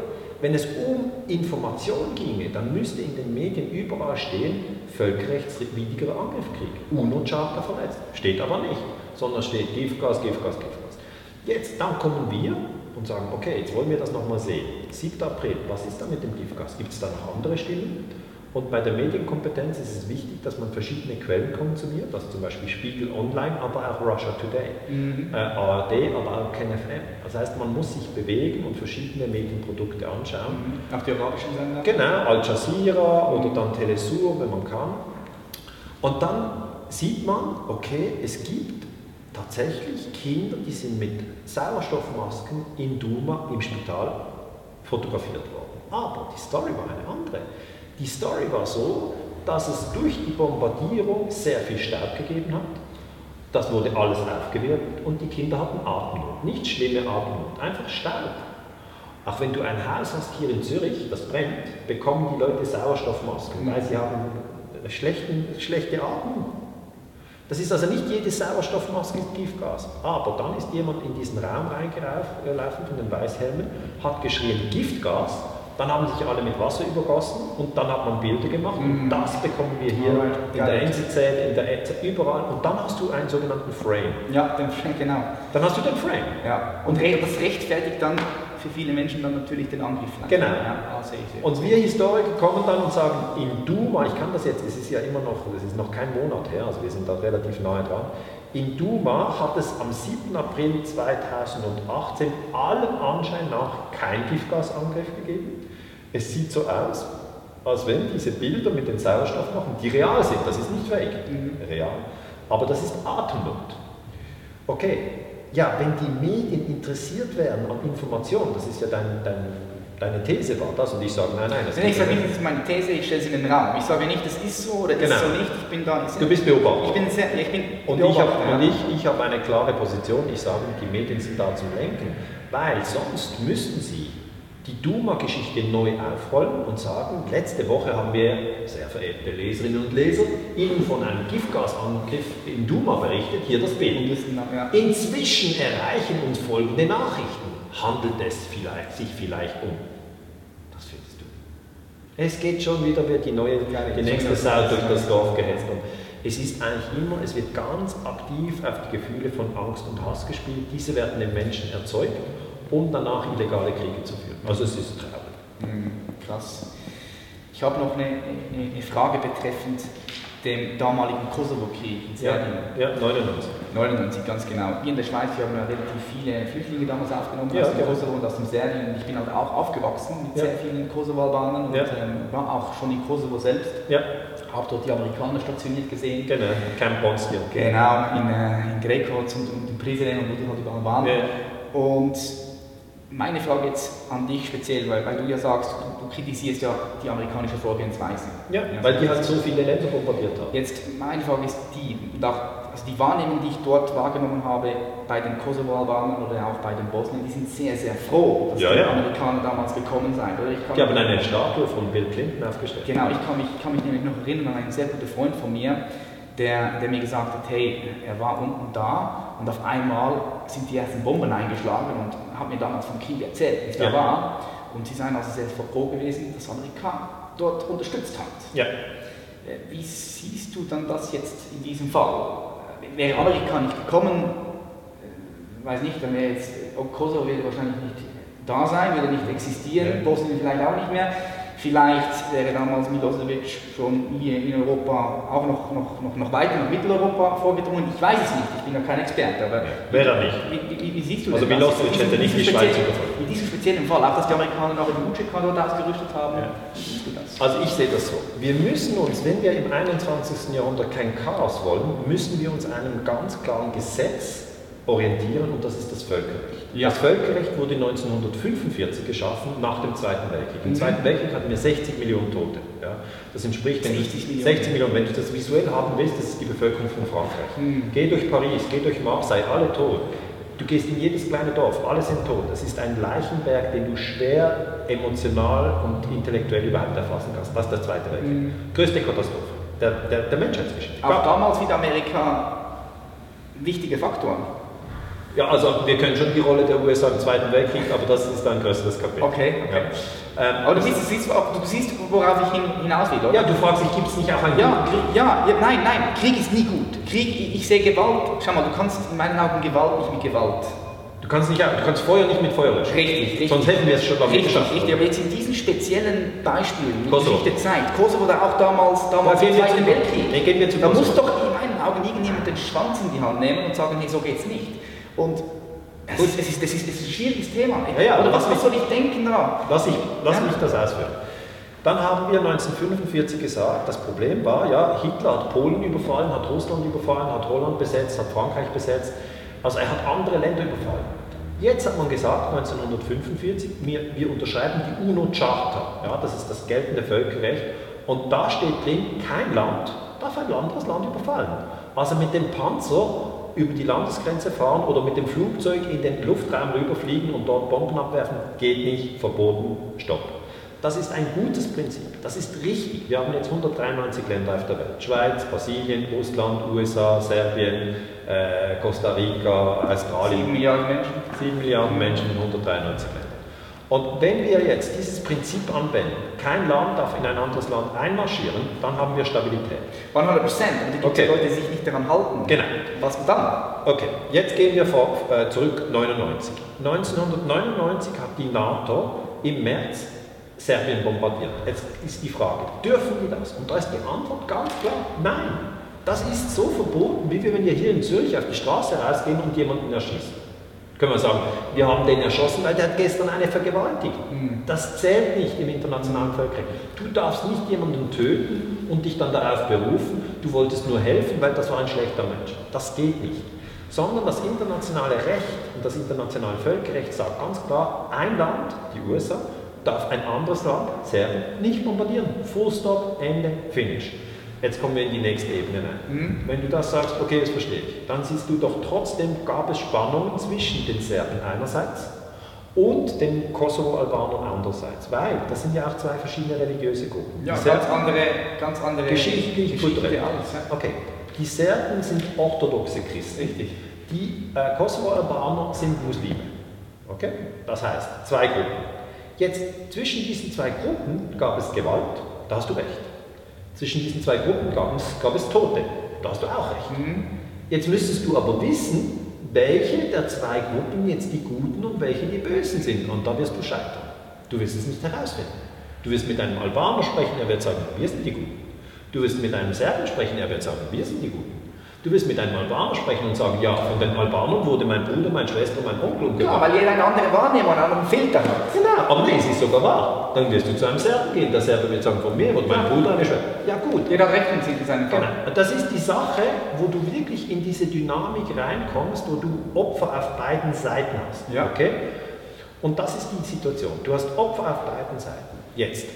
Speaker 2: Wenn es um Information ginge, dann müsste in den Medien überall stehen, völkerrechtswidriger Angriffskrieg, UNO-Charta verletzt. Steht aber nicht sondern steht Giftgas, Giftgas, Giftgas. Jetzt, dann kommen wir und sagen, okay, jetzt wollen wir das nochmal sehen. 7. April, was ist da mit dem Giftgas? Gibt es da noch andere Stimmen? Und bei der Medienkompetenz ist es wichtig, dass man verschiedene Quellen konsumiert, also zum Beispiel Spiegel Online, aber auch Russia Today, mhm. äh, ARD, aber auch KenFM. Das heißt, man muss sich bewegen und verschiedene Medienprodukte anschauen.
Speaker 1: Mhm. Auch die arabischen Sender?
Speaker 2: Genau, Al Jazeera mhm. oder dann Telesur, wenn man kann. Und dann sieht man, okay, es gibt tatsächlich Kinder, die sind mit Sauerstoffmasken in Duma im Spital fotografiert worden. Aber die Story war eine andere. Die Story war so, dass es durch die Bombardierung sehr viel Staub gegeben hat. Das wurde alles aufgewirkt und die Kinder hatten Atemnot. Nicht schlimme Atemnot, einfach Staub. Auch wenn du ein Haus hast hier in Zürich, das brennt, bekommen die Leute Sauerstoffmasken, weil sie haben schlechten, schlechte Atmung. Das ist also nicht jede Sauerstoffmaske Giftgas. Aber dann ist jemand in diesen Raum reingelaufen von den Weißhelmen, hat geschrien Giftgas dann haben sich alle mit Wasser übergossen und dann hat man Bilder gemacht und
Speaker 1: Mhm.
Speaker 2: das bekommen wir hier
Speaker 1: Alright.
Speaker 2: in der. NZZ, in der EZ, überall und dann hast du einen sogenannten Frame.
Speaker 1: Ja, den, genau.
Speaker 2: Dann hast du den Frame.
Speaker 1: Ja. Und re- das rechtfertigt dann für viele Menschen dann natürlich den Angriff.
Speaker 2: Genau.
Speaker 1: Ja, ah.
Speaker 2: Und wir Historiker kommen dann und sagen, in Duma, ich kann das jetzt, es ist ja immer noch, es ist noch kein Monat her, also wir sind da relativ nahe dran, in Duma hat es am 7. April 2018 allem Anschein nach kein Giftgasangriff gegeben. Es sieht so aus, als wenn diese Bilder mit den Sauerstoffmachen, die real sind, das ist nicht fake, real, aber das ist Atemnot. Okay, ja, wenn die Medien interessiert wären an Informationen, das ist ja dein, dein, deine These war das, und ich sage, nein, nein, das
Speaker 1: Nein, ich
Speaker 2: geht
Speaker 1: sage
Speaker 2: nicht.
Speaker 1: das ist meine These, ich stelle sie in den Raum. Ich sage nicht, das ist so oder das
Speaker 2: Genau.
Speaker 1: ist so nicht. Ich bin da. Ich,
Speaker 2: Du bist Beobachter.
Speaker 1: Ich bin sehr, ich bin
Speaker 2: Und ich habe
Speaker 1: Beobachter,
Speaker 2: und ich, ich hab eine klare Position, ich sage, die Medien sind da zum Lenken, weil sonst müssten sie die Duma-Geschichte neu aufrollen und sagen, letzte Woche haben wir, sehr verehrte Leserinnen und Leser, Ihnen von einem Giftgasangriff in Duma berichtet, hier das Bild. Inzwischen erreichen uns folgende Nachrichten. Handelt es vielleicht, sich vielleicht um? Das findest du. Es geht schon wieder, wird die neue, die nächste Sau durch das Dorf gehetzt. Und es ist eigentlich immer, es wird ganz aktiv auf die Gefühle von Angst und Hass gespielt. Diese werden den Menschen erzeugt, um danach illegale Kriege zu führen. Also es ist traurig.
Speaker 1: Hm, Krass. Ich habe noch eine, eine, Frage betreffend dem damaligen Kosovo-Krieg in
Speaker 2: Ja,
Speaker 1: Serbien.
Speaker 2: ja 99.
Speaker 1: 99, ganz genau. Wir in der Schweiz, wir haben ja relativ viele Flüchtlinge damals aufgenommen
Speaker 2: Ja,
Speaker 1: aus dem
Speaker 2: ja.
Speaker 1: Kosovo und aus dem Serbien. Ich bin halt auch aufgewachsen mit
Speaker 2: Ja.
Speaker 1: sehr vielen Kosovo-Albanern und
Speaker 2: Ja.
Speaker 1: ähm, war auch schon in Kosovo selbst.
Speaker 2: Ja,
Speaker 1: Habe dort die Amerikaner stationiert gesehen.
Speaker 2: genau. Camp Bonsky.
Speaker 1: Genau, in, äh, in Greco und, und in Prizren und wo die halt waren.
Speaker 2: Ja.
Speaker 1: Und meine Frage jetzt an dich speziell, weil, weil du ja sagst, du, du kritisierst ja die amerikanische Vorgehensweise.
Speaker 2: Ja, weil die halt so viele Länder bombardiert haben.
Speaker 1: Jetzt, meine Frage ist die, auch, also die Wahrnehmung, die ich dort wahrgenommen habe, bei den Kosovo-Albanern oder auch bei den Bosnien, die sind sehr, sehr froh, dass
Speaker 2: Ja,
Speaker 1: die
Speaker 2: ja.
Speaker 1: Amerikaner damals gekommen sind.
Speaker 2: Die haben eine Statue von Bill Clinton aufgestellt.
Speaker 1: Genau, ich kann mich, kann mich nämlich noch erinnern an einen sehr guten Freund von mir, der, der mir gesagt hat, hey, er war unten da und auf einmal sind die ersten Bomben eingeschlagen und hat mir damals vom Krieg erzählt, wie es
Speaker 2: Ja.
Speaker 1: da war. Und sie seien also sehr froh gewesen, dass Amerika dort unterstützt hat.
Speaker 2: Ja.
Speaker 1: Äh, Wie siehst du dann das jetzt in diesem Fall? Äh, Wäre Amerika nicht gekommen, äh, weiß nicht, dann wäre jetzt, Kosovo würde wahrscheinlich nicht da sein, würde nicht existieren,
Speaker 2: Ja.
Speaker 1: Bosnien vielleicht auch nicht mehr. Vielleicht wäre damals Milosevic schon hier in Europa auch noch, noch, noch, noch weiter nach Mitteleuropa vorgedrungen. Ich weiß es nicht, ich bin ja kein Experte, aber
Speaker 2: Wäre er nicht.
Speaker 1: wie, wie, wie siehst du
Speaker 2: Also
Speaker 1: denn
Speaker 2: Milosevic
Speaker 1: das?
Speaker 2: hätte nicht die Schweiz überfallen.
Speaker 1: In diesem speziellen Fall, auch dass die Amerikaner noch in Utscheka dort ausgerüstet haben.
Speaker 2: Ja.
Speaker 1: Wie siehst du das?
Speaker 2: Also ich sehe das so. Wir müssen uns, wenn wir im 21. Jahrhundert kein Chaos wollen, müssen wir uns einem ganz klaren Gesetz orientieren und das ist das Völkerrecht.
Speaker 1: Ja.
Speaker 2: Das Völkerrecht wurde 1945 geschaffen nach dem Zweiten Weltkrieg. Im
Speaker 1: Mhm.
Speaker 2: Zweiten Weltkrieg hatten wir 60 Millionen Tote. Ja. Das entspricht, wenn
Speaker 1: 60
Speaker 2: du,
Speaker 1: Millionen.
Speaker 2: 60 Millionen. Wenn du das visuell haben willst, das ist die Bevölkerung von Frankreich.
Speaker 1: Mhm.
Speaker 2: Geh durch Paris, geh durch Marseille, alle tot. Du gehst in jedes kleine Dorf, alle sind tot. Das ist ein Leichenberg, den du schwer emotional und intellektuell überhaupt erfassen kannst. Das ist der Zweite Weltkrieg.
Speaker 1: Mhm.
Speaker 2: Größte Katastrophe der, der, der Menschheitsgeschichte.
Speaker 1: Auch damals wieder Amerika ein wichtiger Faktor.
Speaker 2: Ja, also wir können schon die Rolle der USA im Zweiten Weltkrieg, aber das ist ein größeres Kapitel.
Speaker 1: Okay, okay.
Speaker 2: Ja. Ähm,
Speaker 1: Aber du siehst, du siehst, du siehst worauf ich hin, hinaus will, oder?
Speaker 2: ja, du fragst dich, gibt es nicht auch ein
Speaker 1: Ja, Krieg, ja, ja, nein, nein, Krieg ist nie gut. Krieg, ich, ich sehe Gewalt, schau mal, du kannst in meinen Augen Gewalt nicht mit Gewalt.
Speaker 2: Du kannst, nicht, du kannst Feuer nicht mit Feuer löschen.
Speaker 1: Richtig, richtig.
Speaker 2: Sonst hätten wir es schon
Speaker 1: Richtig,
Speaker 2: geschafft.
Speaker 1: richtig, aber jetzt in diesen speziellen Beispielen, die
Speaker 2: Kosovo.
Speaker 1: Geschichte zeigt, Kosovo oder auch damals, damals im Zweiten Weltkrieg,
Speaker 2: gehen wir zu
Speaker 1: da
Speaker 2: Kosovo.
Speaker 1: muss doch in meinen Augen irgendjemand den Schwanz in die Hand nehmen und sagen, nee, so geht's nicht. Und es,
Speaker 2: Gut.
Speaker 1: es, ist, das ist, es ist ein schwieriges Thema.
Speaker 2: Ja, ja,
Speaker 1: oder was,
Speaker 2: was
Speaker 1: was soll ich denken da?
Speaker 2: Lass, ich, lass
Speaker 1: Ja.
Speaker 2: mich das ausführen. Dann haben wir 1945 gesagt, das Problem war, ja, Hitler hat Polen überfallen, hat Russland überfallen, hat Holland besetzt, hat Frankreich besetzt. Also er hat andere Länder überfallen. Jetzt hat man gesagt, 1945, wir, wir unterschreiben die UNO-Charta. Ja, das ist das geltende Völkerrecht. Und da steht drin, kein Land darf ein anderes Land überfallen. Also mit dem Panzer über die Landesgrenze fahren oder mit dem Flugzeug in den Luftraum rüberfliegen und dort Bomben abwerfen, geht nicht, verboten, stopp. Das ist ein gutes Prinzip, das ist richtig. Wir haben jetzt 193 Länder auf der Welt. Schweiz, Brasilien, Russland, USA, Serbien, äh, Costa Rica, Australien.
Speaker 1: Sieben Milliarden Menschen.
Speaker 2: 7 Milliarden Menschen in 193 Ländern. Und wenn wir jetzt dieses Prinzip anwenden, kein Land darf in ein anderes Land einmarschieren, dann haben wir Stabilität.
Speaker 1: 100 Prozent. Und die gibt
Speaker 2: Okay.
Speaker 1: Leute, die sich nicht daran halten.
Speaker 2: Genau.
Speaker 1: Was dann?
Speaker 2: Okay, jetzt gehen wir vor, äh, zurück 99. 1999 hat die NATO im März Serbien bombardiert. Jetzt ist die Frage, dürfen die das? Und da ist die Antwort ganz klar, nein. Das ist so verboten, wie wenn wir hier in Zürich auf die Straße rausgehen und jemanden erschießen. Können wir sagen, wir haben den erschossen, weil der hat gestern eine vergewaltigt. Das zählt nicht im internationalen Völkerrecht. Du darfst nicht jemanden töten und dich dann darauf berufen, du wolltest nur helfen, weil das war ein schlechter Mensch. Das geht nicht. Sondern das internationale Recht und das internationale Völkerrecht sagt ganz klar, ein Land, die USA, darf ein anderes Land, Serbien, nicht bombardieren. Full stop, Ende, finish. Jetzt kommen wir in die nächste Ebene rein. Wenn du das sagst, okay, das verstehe ich, dann siehst du doch trotzdem gab es Spannungen zwischen den Serben einerseits und den Kosovo-Albanern andererseits, weil das sind ja auch zwei verschiedene religiöse Gruppen.
Speaker 1: Ja, ganz andere, ganz andere
Speaker 2: Geschichtlich,
Speaker 1: Geschichte,
Speaker 2: kulturell.
Speaker 1: alles.
Speaker 2: Okay. Die Serben sind orthodoxe Christen.
Speaker 1: Richtig.
Speaker 2: Die äh, Kosovo-Albaner sind Muslime. Okay? Das heißt, zwei Gruppen. Jetzt zwischen diesen zwei Gruppen gab es Gewalt, da hast du recht. Zwischen diesen zwei Gruppen gab es, gab es Tote, da hast du auch recht. Jetzt müsstest du aber wissen, welche der zwei Gruppen jetzt die Guten und welche die Bösen sind. Und da wirst du scheitern. Du wirst es nicht herausfinden. Du wirst mit einem Albaner sprechen, er wird sagen, wir sind die Guten. Du wirst mit einem Serben sprechen, er wird sagen, wir sind die Guten. Du wirst mit einem Albaner sprechen und sagen, ja, von den Albanern wurde mein Bruder, meine Schwester, mein Onkel
Speaker 1: Ja,
Speaker 2: umgebracht.
Speaker 1: weil jeder eine andere Wahrnehmung, einen anderen Filter hat.
Speaker 2: Genau, aber nee, es ist sogar wahr. Dann wirst du zu einem Serben gehen. Der Serbe wird sagen, von mir und mein Bruder eine Schwester. Ja gut,
Speaker 1: Jeder in sich in seinem Fall.
Speaker 2: Genau. Und Das ist die Sache, wo du wirklich in diese Dynamik reinkommst, wo du Opfer auf beiden Seiten hast.
Speaker 1: Ja.
Speaker 2: Okay? Und das ist die Situation. Du hast Opfer auf beiden Seiten. Jetzt.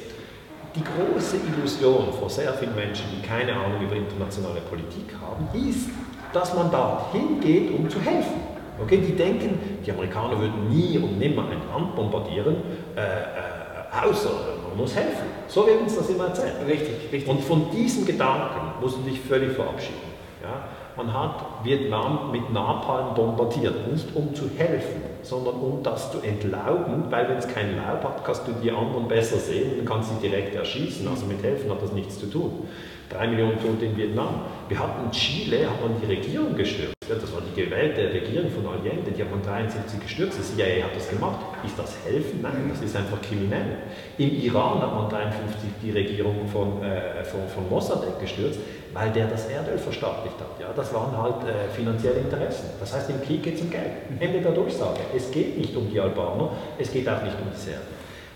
Speaker 2: Die große Illusion vor sehr vielen Menschen, die keine Ahnung über internationale Politik haben, ist, dass man da hingeht, um zu helfen. Okay? Die denken, die Amerikaner würden nie und nimmer ein Land bombardieren, äh, äh, außer man muss helfen. So wird uns das immer erzählt.
Speaker 1: Richtig, richtig.
Speaker 2: Und von diesem Gedanken musst du dich völlig verabschieden. Ja? Man hat Vietnam mit Napalm bombardiert, nicht um zu helfen, sondern um das zu entlauben, weil wenn es kein Laub hat, kannst du die anderen besser sehen und kannst sie direkt erschießen. Also mit helfen hat das nichts zu tun. Drei Millionen Tote in Vietnam. Wir hatten Chile, hat man die Regierung gestürzt. Das war die gewählte Regierung von Allende, die hat man 73 gestürzt. Das CIA hat das gemacht. Ist das helfen? Nein, das ist einfach kriminell. Im Iran hat man 53 die Regierung von, äh, von, von Mossadegh gestürzt, weil der das Erdöl verstaatlicht hat. Ja, das waren halt äh, finanzielle Interessen. Das heißt, im Krieg geht es um Geld. Ende der Durchsage. Es geht nicht um die Albaner, es geht auch nicht um die Serben.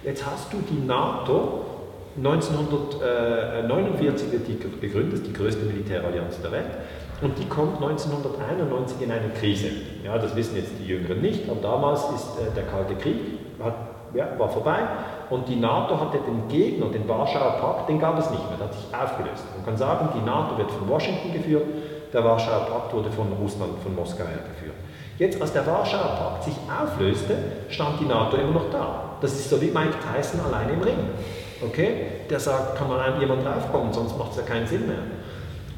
Speaker 2: Jetzt hast du die NATO 1949 wird die gegründet, die größte Militärallianz der Welt. Und die kommt 1991 in eine Krise. Ja, das wissen jetzt die Jüngeren nicht, aber damals ist äh, der Kalte Krieg, hat, ja, war vorbei. Und die NATO hatte den Gegner, den Warschauer Pakt, den gab es nicht mehr, der hat sich aufgelöst. Man kann sagen, die NATO wird von Washington geführt, der Warschauer Pakt wurde von Russland, von Moskau her geführt. Jetzt, als der Warschauer Pakt sich auflöste, stand die NATO immer noch da. Das ist so wie Mike Tyson alleine im Ring. Okay? Der sagt, kann man an jemand draufkommen, sonst macht es ja keinen Sinn mehr.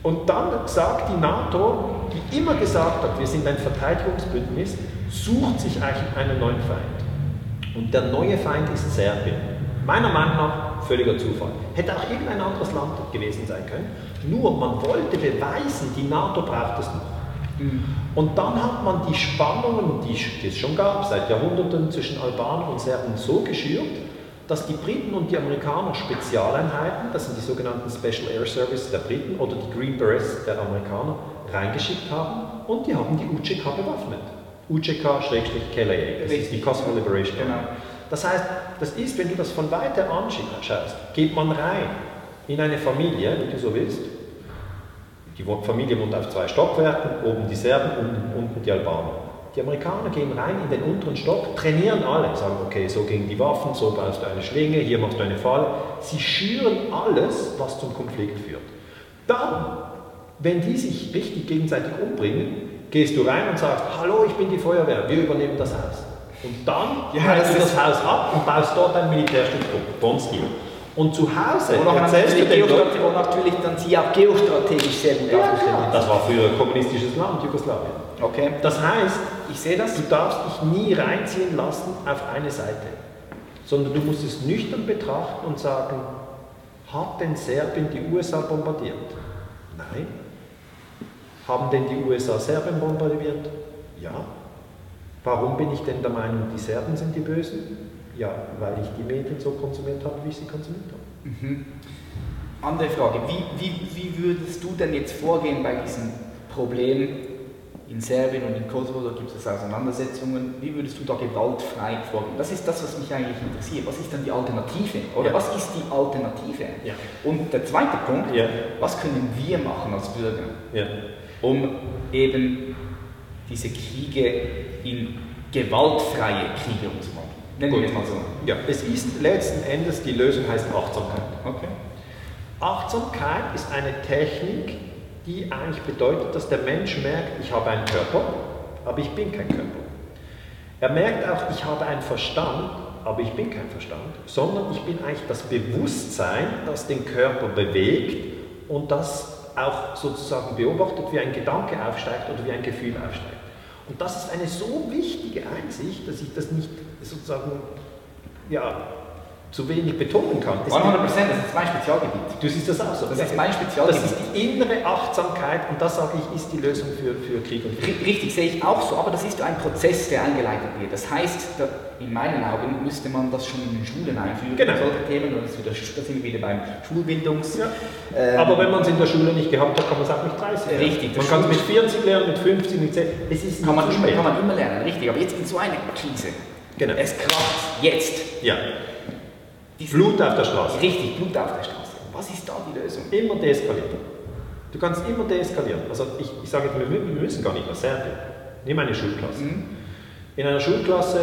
Speaker 2: Und dann sagt die NATO, die immer gesagt hat, wir sind ein Verteidigungsbündnis, sucht sich eigentlich einen neuen Feind. Und der neue Feind ist Serbien. Meiner Meinung nach völliger Zufall. Hätte auch irgendein anderes Land gewesen sein können. Nur man wollte beweisen, die NATO braucht es noch. Und dann hat man die Spannungen, die die es schon gab, seit Jahrhunderten zwischen Albanern und Serben so geschürt, dass die Briten und die Amerikaner Spezialeinheiten, das sind die sogenannten Special Air Service der Briten oder die Green Berets der Amerikaner, reingeschickt haben und die haben die UCK bewaffnet. UCK-KLA, das ist die Kosovo Liberation Army.
Speaker 1: Genau.
Speaker 2: Das heißt, das ist, wenn du das von weiter anschaust, geht man rein in eine Familie, wie du so willst. Die Familie wohnt auf zwei Stockwerken, oben die Serben, unten, unten die Albaner. Die Amerikaner gehen rein in den unteren Stock, trainieren alle, sagen, okay, so gehen die Waffen, so baust du eine Schlinge, hier machst du eine Falle. Sie schüren alles, was zum Konflikt führt. Dann, wenn die sich richtig gegenseitig umbringen, gehst du rein und sagst, hallo, ich bin die Feuerwehr, wir übernehmen das Haus. Und dann
Speaker 1: Ja, das
Speaker 2: du das Haus ab und baust dort ein Militärstützpunkt, Bonstil. Und zu Hause
Speaker 1: noch
Speaker 2: erzählst du
Speaker 1: natürlich
Speaker 2: den Leuten,
Speaker 1: wo natürlich dann sie auch geostrategisch sehr gut
Speaker 2: ja,
Speaker 1: aufgestellt
Speaker 2: klar. Das war früher ein kommunistisches Land, Jugoslawien.
Speaker 1: Okay.
Speaker 2: Das heißt,
Speaker 1: Ich sehe das.
Speaker 2: du darfst dich nie reinziehen lassen auf eine Seite. sondern du musst es nüchtern betrachten und sagen, hat denn Serbien die USA bombardiert? Nein. Haben denn die USA Serbien bombardiert? Ja. Warum bin ich denn der Meinung, die Serben sind die Bösen? Ja, weil ich die Medien so konsumiert habe, wie ich sie konsumiert habe.
Speaker 1: Mhm. Andere Frage, wie, wie, wie würdest du denn jetzt vorgehen bei diesem Problem in Serbien und in Kosovo, da gibt es Auseinandersetzungen, wie würdest du da gewaltfrei vorgehen? Das ist das, was mich eigentlich interessiert. Was ist dann die Alternative? Oder ja. was ist die Alternative? Ja. Und der zweite Punkt, ja. was können wir machen als Bürger, um eben diese Kriege in gewaltfreie Kriege umzuwandeln?
Speaker 2: Nennen wir es mal so. Ja, es ist letzten Endes, die Lösung heißt Achtsamkeit. Okay. Achtsamkeit ist eine Technik, die eigentlich bedeutet, dass der Mensch merkt, ich habe einen Körper, aber ich bin kein Körper. Er merkt auch, ich habe einen Verstand, aber ich bin kein Verstand, sondern ich bin eigentlich das Bewusstsein, das den Körper bewegt und das auch sozusagen beobachtet, wie ein Gedanke aufsteigt oder wie ein Gefühl aufsteigt. Und das ist eine so wichtige Einsicht, dass ich das nicht sozusagen ja, zu wenig betonen kann.
Speaker 1: 100 Prozent, das ist mein Spezialgebiet.
Speaker 2: Du siehst das auch so.
Speaker 1: Das ist mein Spezialgebiet.
Speaker 2: Das ist die innere Achtsamkeit und das sage ich, ist die Lösung für, für Krieg und Frieden.
Speaker 1: Richtig, sehe ich auch so, aber das ist ein Prozess, der eingeleitet wird. Das heißt, in meinen Augen müsste man das schon in den Schulen einführen,
Speaker 2: genau.
Speaker 1: solche Themen, und das, wieder, das sind wir wieder beim Schulbildungs... Ja.
Speaker 2: Ähm, aber wenn man es in der Schule nicht gehabt hat, kann man es auch mit 30
Speaker 1: lernen. Richtig.
Speaker 2: Man kann es mit 40 lernen, mit 50, mit 10. Es ist
Speaker 1: kann man, immer, kann man immer lernen, richtig. Aber jetzt in so einer Krise, genau. es kracht jetzt.
Speaker 2: Ja Blut auf der Straße.
Speaker 1: Richtig, Blut auf der Straße. Was ist da die Lösung?
Speaker 2: Immer deeskalieren. Du kannst immer deeskalieren. Also ich, ich sage jetzt, wir, wir müssen gar nicht nach Serbien. Nimm eine Schulklasse. Mhm. In einer Schulklasse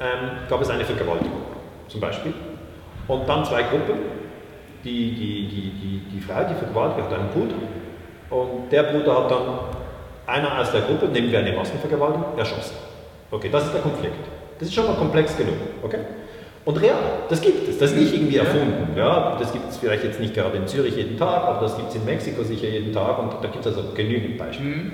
Speaker 2: ähm, gab es eine Vergewaltigung, zum Beispiel. Und dann zwei Gruppen. Die, die, die, die, die Frau, die vergewaltigt hat, einen Bruder. Und der Bruder hat dann einer aus der Gruppe, nehmen wir eine Massenvergewaltigung, erschossen. Okay, das ist der Konflikt. Das ist schon mal komplex genug. Okay? Und real, das gibt es, das ist nicht irgendwie erfunden. Ja, das gibt es vielleicht jetzt nicht gerade in Zürich jeden Tag, aber das gibt es in Mexiko sicher jeden Tag und da gibt es also genügend Beispiele. Mhm.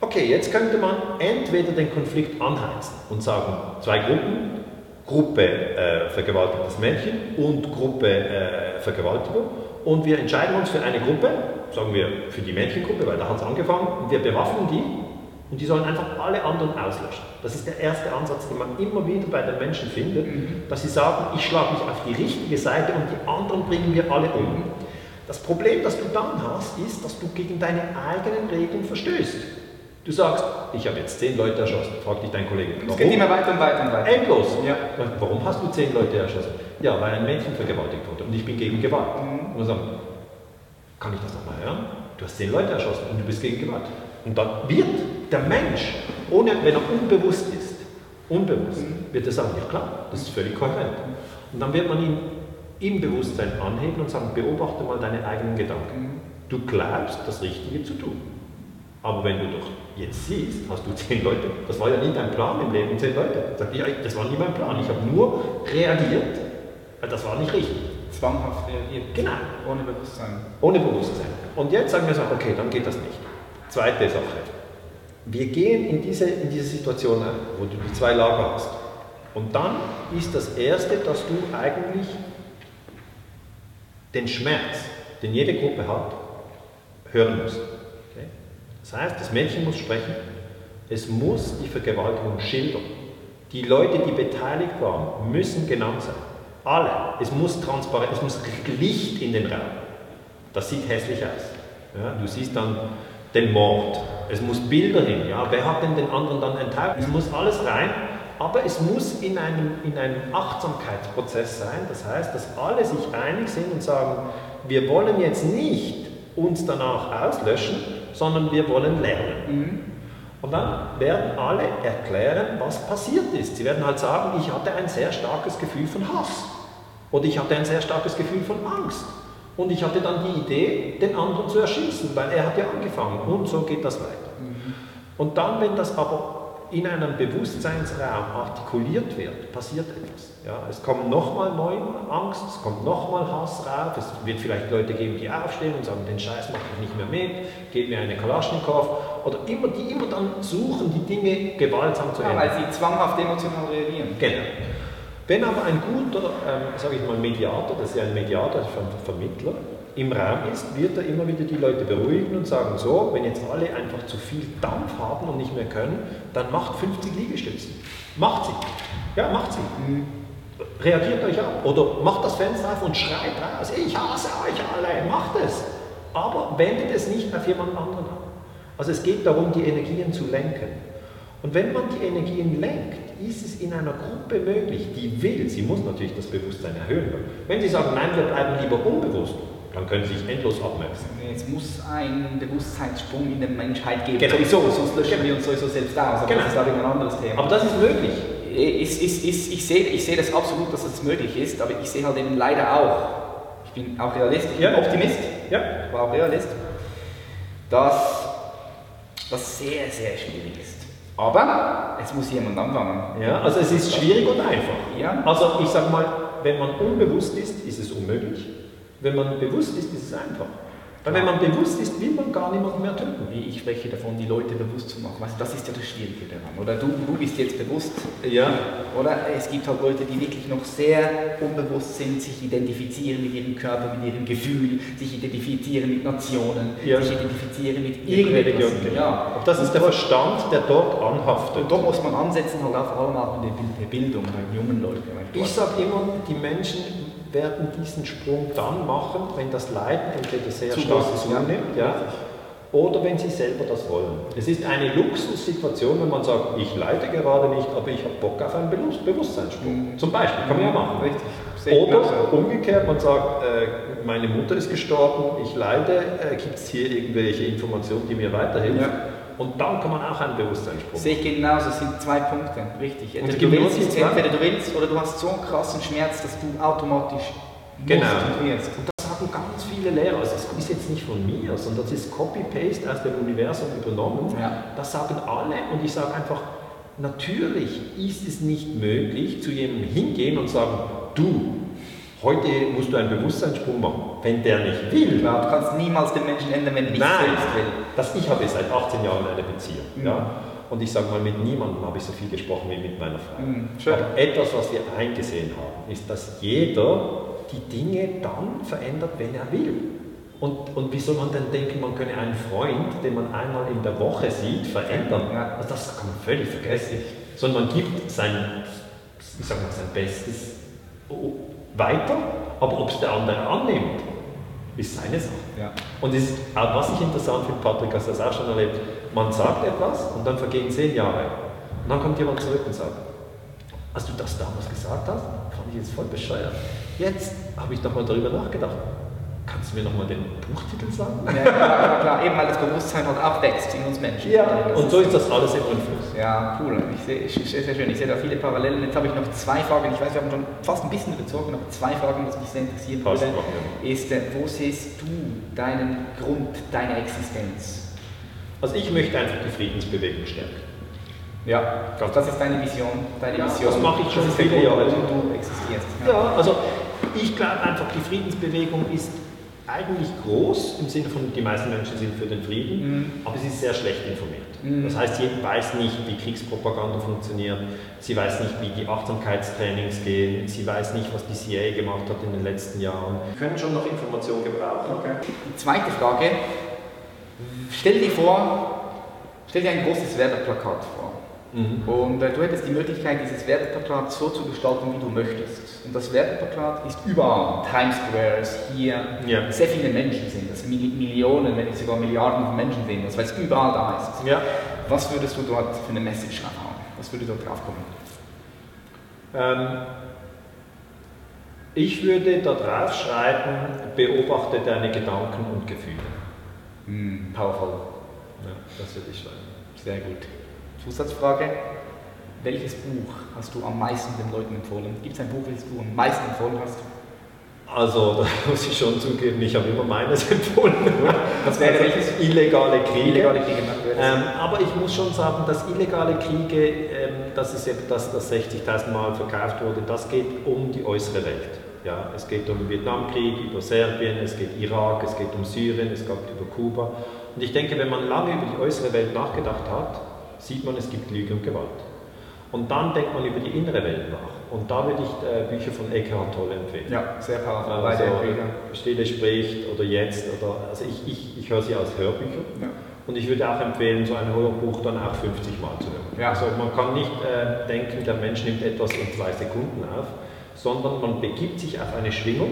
Speaker 2: Okay, jetzt könnte man entweder den Konflikt anheizen und sagen, zwei Gruppen, Gruppe äh, vergewaltigtes Mädchen und Gruppe äh, Vergewaltigung und wir entscheiden uns für eine Gruppe, sagen wir für die Mädchengruppe, weil da hat es angefangen, und wir bewaffnen die und die sollen einfach alle anderen auslöschen. Das ist der erste Ansatz, den man immer wieder bei den Menschen findet, mhm. dass sie sagen, ich schlage mich auf die richtige Seite und die anderen bringen wir alle um. Das Problem, das du dann hast, ist, dass du gegen deine eigenen Regeln verstößt. Du sagst, ich habe jetzt zehn Leute erschossen, fragt dich dein Kollege.
Speaker 1: Es geht immer weiter und weiter und weiter.
Speaker 2: Endlos. Ja. Warum hast du zehn Leute erschossen? Ja, weil ein Mädchen vergewaltigt wurde und ich bin gegen Gewalt. Mhm. Und dann sagen, kann ich das nochmal hören? Du hast zehn Leute erschossen und du bist gegen Gewalt. Und dann wird der Mensch, ohne, wenn er unbewusst ist, unbewusst, mhm. wird er sagen, ja klar, das ist völlig kohärent. Und dann wird man ihn im Bewusstsein anheben und sagen, beobachte mal deine eigenen Gedanken. Mhm. Du glaubst, das Richtige zu tun. Aber wenn du doch jetzt siehst, hast du zehn Leute, das war ja nie dein Plan im Leben, zehn Leute. Sag ich, das war nie mein Plan, ich habe nur reagiert, weil das war nicht richtig.
Speaker 1: Zwanghaft reagiert.
Speaker 2: Genau.
Speaker 1: Ohne Bewusstsein.
Speaker 2: Ohne Bewusstsein. Und jetzt sagen wir so, okay, dann geht das nicht. Zweite Sache. Wir gehen in diese, in diese Situation ein, wo du die zwei Lager hast. Und dann ist das Erste, dass du eigentlich den Schmerz, den jede Gruppe hat, hören musst. Okay? Das heißt, das Mädchen muss sprechen, es muss die Vergewaltigung schildern. Die Leute, die beteiligt waren, müssen genannt sein. Alle. Es muss transparent, es muss Licht in den Raum. Das sieht hässlich aus. Ja, du siehst dann den Mord. Es muss Bilder hin. Ja? Wer hat denn den anderen dann enthält? Es muss alles rein, aber es muss in einem, in einem Achtsamkeitsprozess sein. Das heißt, dass alle sich einig sind und sagen, wir wollen jetzt nicht uns danach auslöschen, sondern wir wollen lernen. Mhm. Und dann werden alle erklären, was passiert ist. Sie werden halt sagen, ich hatte ein sehr starkes Gefühl von Hass. Oder ich hatte ein sehr starkes Gefühl von Angst. Und ich hatte dann die Idee, den anderen zu erschießen, weil er hat ja angefangen. Und so geht das weiter. Mhm. Und dann, wenn das aber in einem Bewusstseinsraum artikuliert wird, passiert etwas. Ja, es kommt nochmal neue Angst, es kommt nochmal Hass rauf, es wird vielleicht Leute geben, die aufstehen und sagen, den Scheiß mache ich nicht mehr mit, gebt mir eine Kalaschnikow. Oder immer, die immer dann suchen, die Dinge gewaltsam zu
Speaker 1: ja,
Speaker 2: ändern.
Speaker 1: Weil sie zwanghaft emotional reagieren.
Speaker 2: Genau. Wenn aber ein guter, ähm, sage ich mal, Mediator, das ist ja ein Mediator, das ist ein Vermittler, im Raum ist, wird er immer wieder die Leute beruhigen und sagen, so, wenn jetzt alle einfach zu viel Dampf haben und nicht mehr können, dann macht 50 Liegestützen. Macht sie. Ja, macht sie. Mhm. Reagiert euch ab oder macht das Fenster auf und schreit raus, ich hasse euch alle, macht es. Aber wendet es nicht auf jemand anderen an. Also es geht darum, die Energien zu lenken. Und wenn man die Energien lenkt, ist es in einer Gruppe möglich, die will, sie muss natürlich das Bewusstsein erhöhen. Wenn sie sagen, nein, wir bleiben lieber unbewusst, dann können sie sich endlos abmerken.
Speaker 1: Es muss einen Bewusstseinssprung in der Menschheit geben.
Speaker 2: Genau.
Speaker 1: Sowieso, sonst löschen genau. wir uns sowieso selbst aus.
Speaker 2: Aber genau.
Speaker 1: das ist glaube ein anderes Thema.
Speaker 2: Aber das ist möglich.
Speaker 1: Ist, ist, ist, ich, sehe, ich sehe das absolut, dass das möglich ist, aber ich sehe halt eben leider auch, ich bin auch Realist, ich bin Optimist,
Speaker 2: ja.
Speaker 1: ich war auch Realist, dass das sehr, sehr schwierig ist. Aber es muss jemand anfangen.
Speaker 2: Ja, also es ist schwierig und einfach.
Speaker 1: Ja.
Speaker 2: Also ich sage mal, wenn man unbewusst ist, ist es unmöglich. Wenn man bewusst ist, ist es einfach. Weil wenn man bewusst ist, will man gar niemanden mehr töten.
Speaker 1: Wie ich spreche davon, die Leute bewusst zu machen. Weißt, das ist ja das Schwierige daran. Oder du, du bist jetzt bewusst.
Speaker 2: Ja.
Speaker 1: Oder es gibt halt Leute, die wirklich noch sehr unbewusst sind, sich identifizieren mit ihrem Körper, mit ihrem Gefühl, sich identifizieren mit Nationen,
Speaker 2: ja.
Speaker 1: sich identifizieren mit
Speaker 2: irgendetwas.
Speaker 1: Ja.
Speaker 2: Das ist der Verstand, der dort anhaftet.
Speaker 1: Und dort muss man ansetzen, halt auch vor allem auch in der Bildung bei jungen Leuten.
Speaker 2: Ich sage immer, die Menschen werden diesen Sprung dann machen, wenn das Leiden entweder sehr Zu stark zunimmt, ja, oder wenn sie selber das wollen. Es ist eine Luxussituation, wenn man sagt, ich leide gerade nicht, aber ich habe Bock auf einen Bewusstseinssprung. Mhm. Zum Beispiel, kann man ja machen.
Speaker 1: Richtig.
Speaker 2: Oder umgekehrt, man sagt, äh, meine Mutter ist gestorben, ich leide, äh, gibt es hier irgendwelche Informationen, die mir weiterhelfen? Ja. Und dann kann man auch einen Bewusstseinssprung
Speaker 1: Sehe ich genauso, es sind zwei Punkte, richtig. Entweder du, willst, entweder du willst oder du hast so einen krassen Schmerz, dass du automatisch
Speaker 2: genau. wirst. Und das sagen ganz viele Lehrer, also das ist jetzt nicht von mir, sondern das ist Copy-Paste aus dem Universum übernommen.
Speaker 1: Ja.
Speaker 2: Das sagen alle und ich sage einfach, natürlich ist es nicht möglich, zu jemandem hingehen und sagen, du, Heute musst du einen Bewusstseinssprung machen. Wenn der nicht will.
Speaker 1: Klar, du kannst niemals den Menschen ändern, wenn er nicht
Speaker 2: Nein,
Speaker 1: selbst will.
Speaker 2: Das ich habe seit 18 Jahren eine Beziehung. Mhm. Ja? Und ich sage mal, mit niemandem habe ich so viel gesprochen wie mit meiner Frau.
Speaker 1: Mhm,
Speaker 2: Aber etwas, was wir eingesehen haben, ist, dass jeder die Dinge dann verändert, wenn er will. Und, und wie soll man denn denken, man könne einen Freund, den man einmal in der Woche sieht, verändern?
Speaker 1: Ja.
Speaker 2: Also das kann man völlig vergessen. Sondern man gibt sein, ich sag mal, sein Bestes weiter, aber ob es der andere annimmt, ist seine Sache.
Speaker 1: Ja.
Speaker 2: Und ist, was ich interessant finde, Patrick, hast du das auch schon erlebt, man sagt etwas und dann vergehen zehn Jahre und dann kommt jemand zurück und sagt, als du das damals gesagt hast, fand ich jetzt voll bescheuert. Jetzt habe ich doch mal darüber nachgedacht. Kannst du mir nochmal den Buchtitel sagen?
Speaker 1: Ja, klar, klar, eben weil das Bewusstsein halt auch wächst in uns Menschen.
Speaker 2: Ja, und so ist das alles im Influss.
Speaker 1: Ja, cool. Ich sehe, sehr, sehr schön. Ich sehe da viele Parallelen. Jetzt habe ich noch zwei Fragen. Ich weiß, wir haben schon fast ein bisschen überzogen, aber zwei Fragen, was mich sehr interessieren würde, ist, äh, wo siehst du deinen Grund, deine Existenz?
Speaker 2: Also ich möchte einfach die Friedensbewegung stärken.
Speaker 1: Ja, das ist deine Vision, deine
Speaker 2: ja,
Speaker 1: Mission.
Speaker 2: Das mache ich schon viele Jahre.
Speaker 1: du existierst.
Speaker 2: Ja, ja also ich glaube einfach, die Friedensbewegung ist eigentlich groß, im Sinne von, die meisten Menschen sind für den Frieden, mhm. aber sie ist sehr schlecht informiert. Mhm. Das heißt, sie weiß nicht, wie Kriegspropaganda funktioniert, sie weiß nicht, wie die Achtsamkeitstrainings gehen, sie weiß nicht, was die CIA gemacht hat in den letzten Jahren.
Speaker 1: Wir können schon noch Informationen gebrauchen. Okay. Die zweite Frage, stell dir vor, stell dir ein großes Werbeplakat vor. Mhm. Und äh, du hättest die Möglichkeit, dieses Werbeplakat so zu gestalten, wie du möchtest. Und das Werbeplakat ist überall. Times Square ist hier.
Speaker 2: Ja.
Speaker 1: Sehr viele Menschen sind das. Millionen, wenn nicht sogar Milliarden von Menschen sind das, weil es überall da ist.
Speaker 2: Ja.
Speaker 1: Was würdest du dort für eine Message haben? Was würde dort draufkommen?
Speaker 2: Ähm, ich würde da drauf schreiben, beobachte deine Gedanken und Gefühle.
Speaker 1: Mm, powerful.
Speaker 2: Ja, das würde ich schreiben.
Speaker 1: Sehr gut. Zusatzfrage. Welches Buch hast du am meisten den Leuten empfohlen? Gibt es ein Buch, welches du am meisten empfohlen hast?
Speaker 2: Also, da muss ich schon zugeben, ich habe immer meines empfohlen.
Speaker 1: Was wäre also, welches?
Speaker 2: Illegale Kriege.
Speaker 1: Illegale Kriege
Speaker 2: ähm, aber ich muss schon sagen, dass illegale Kriege, ähm, das ist eben das, das 60.000 Mal verkauft wurde, das geht um die äußere Welt. Ja, es geht um den Vietnamkrieg, über Serbien, es geht Irak, es geht um Syrien, es geht über Kuba. Und ich denke, wenn man lange über die äußere Welt nachgedacht hat, sieht man, es gibt Lüge und Gewalt. Und dann denkt man über die innere Welt nach. Und da würde ich äh, Bücher von Eckhart Tolle empfehlen.
Speaker 1: Ja, sehr powerful.
Speaker 2: Also, Stille spricht oder Jetzt oder also ich, ich, ich höre sie als Hörbücher. Ja. Und ich würde auch empfehlen, so ein Hörbuch dann auch 50 Mal zu hören. Ja. Also man kann nicht äh, denken, der Mensch nimmt etwas in zwei Sekunden auf, sondern man begibt sich auf eine Schwingung.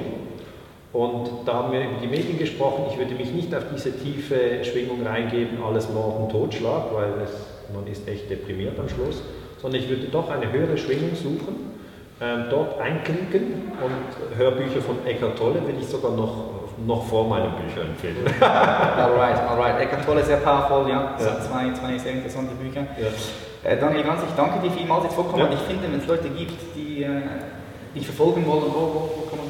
Speaker 2: Und da haben wir über die Medien gesprochen. Ich würde mich nicht auf diese tiefe Schwingung reingeben, alles Mord und Totschlag, weil es, man ist echt deprimiert am Schluss, sondern ich würde doch eine höhere Schwingung suchen, äh, dort einklinken und Hörbücher von Eckhart Tolle will ich sogar noch noch vor meinen Büchern empfehlen.
Speaker 1: alright, alright. Eckart Tolle, sehr powerful, ja. ja. Zwei, zwei sehr interessante Bücher. Ja. Äh, Daniel Ganz, ich danke dir vielmals jetzt vorkommen. Ja. Ich finde, wenn es Leute gibt, die äh, dich verfolgen wollen, wo, wo, wo kann man finden?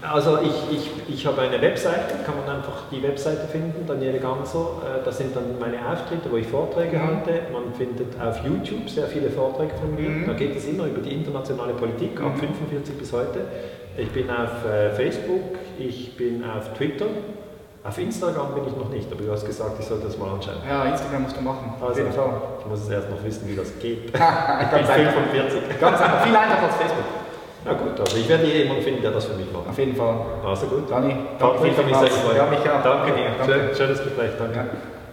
Speaker 2: Also ich, ich, ich habe eine Webseite, kann man einfach die Webseite finden, Daniele Ganser. Äh, das sind dann meine Auftritte, wo ich Vorträge mhm. halte. Man findet auf YouTube sehr viele Vorträge von mir. Mhm. Da geht es immer über die internationale Politik, ab 45 mhm. bis heute. Ich bin auf äh, Facebook, ich bin auf Twitter. Auf Instagram bin ich noch nicht, aber du hast gesagt, ich sollte das mal anschauen.
Speaker 1: Ja, Instagram musst du machen.
Speaker 2: Also, ich muss es erst noch wissen, wie das geht. ich bin 45.
Speaker 1: Ganz einfach, viel einfacher als Facebook.
Speaker 2: Na gut, also ich werde jemanden finden, der das für mich macht.
Speaker 1: Auf jeden Fall.
Speaker 2: Also gut.
Speaker 1: Dani, danke
Speaker 2: für mich sehr
Speaker 1: Ja, mich auch.
Speaker 2: Danke dir. Danke. Schönes Gespräch, danke. Ja.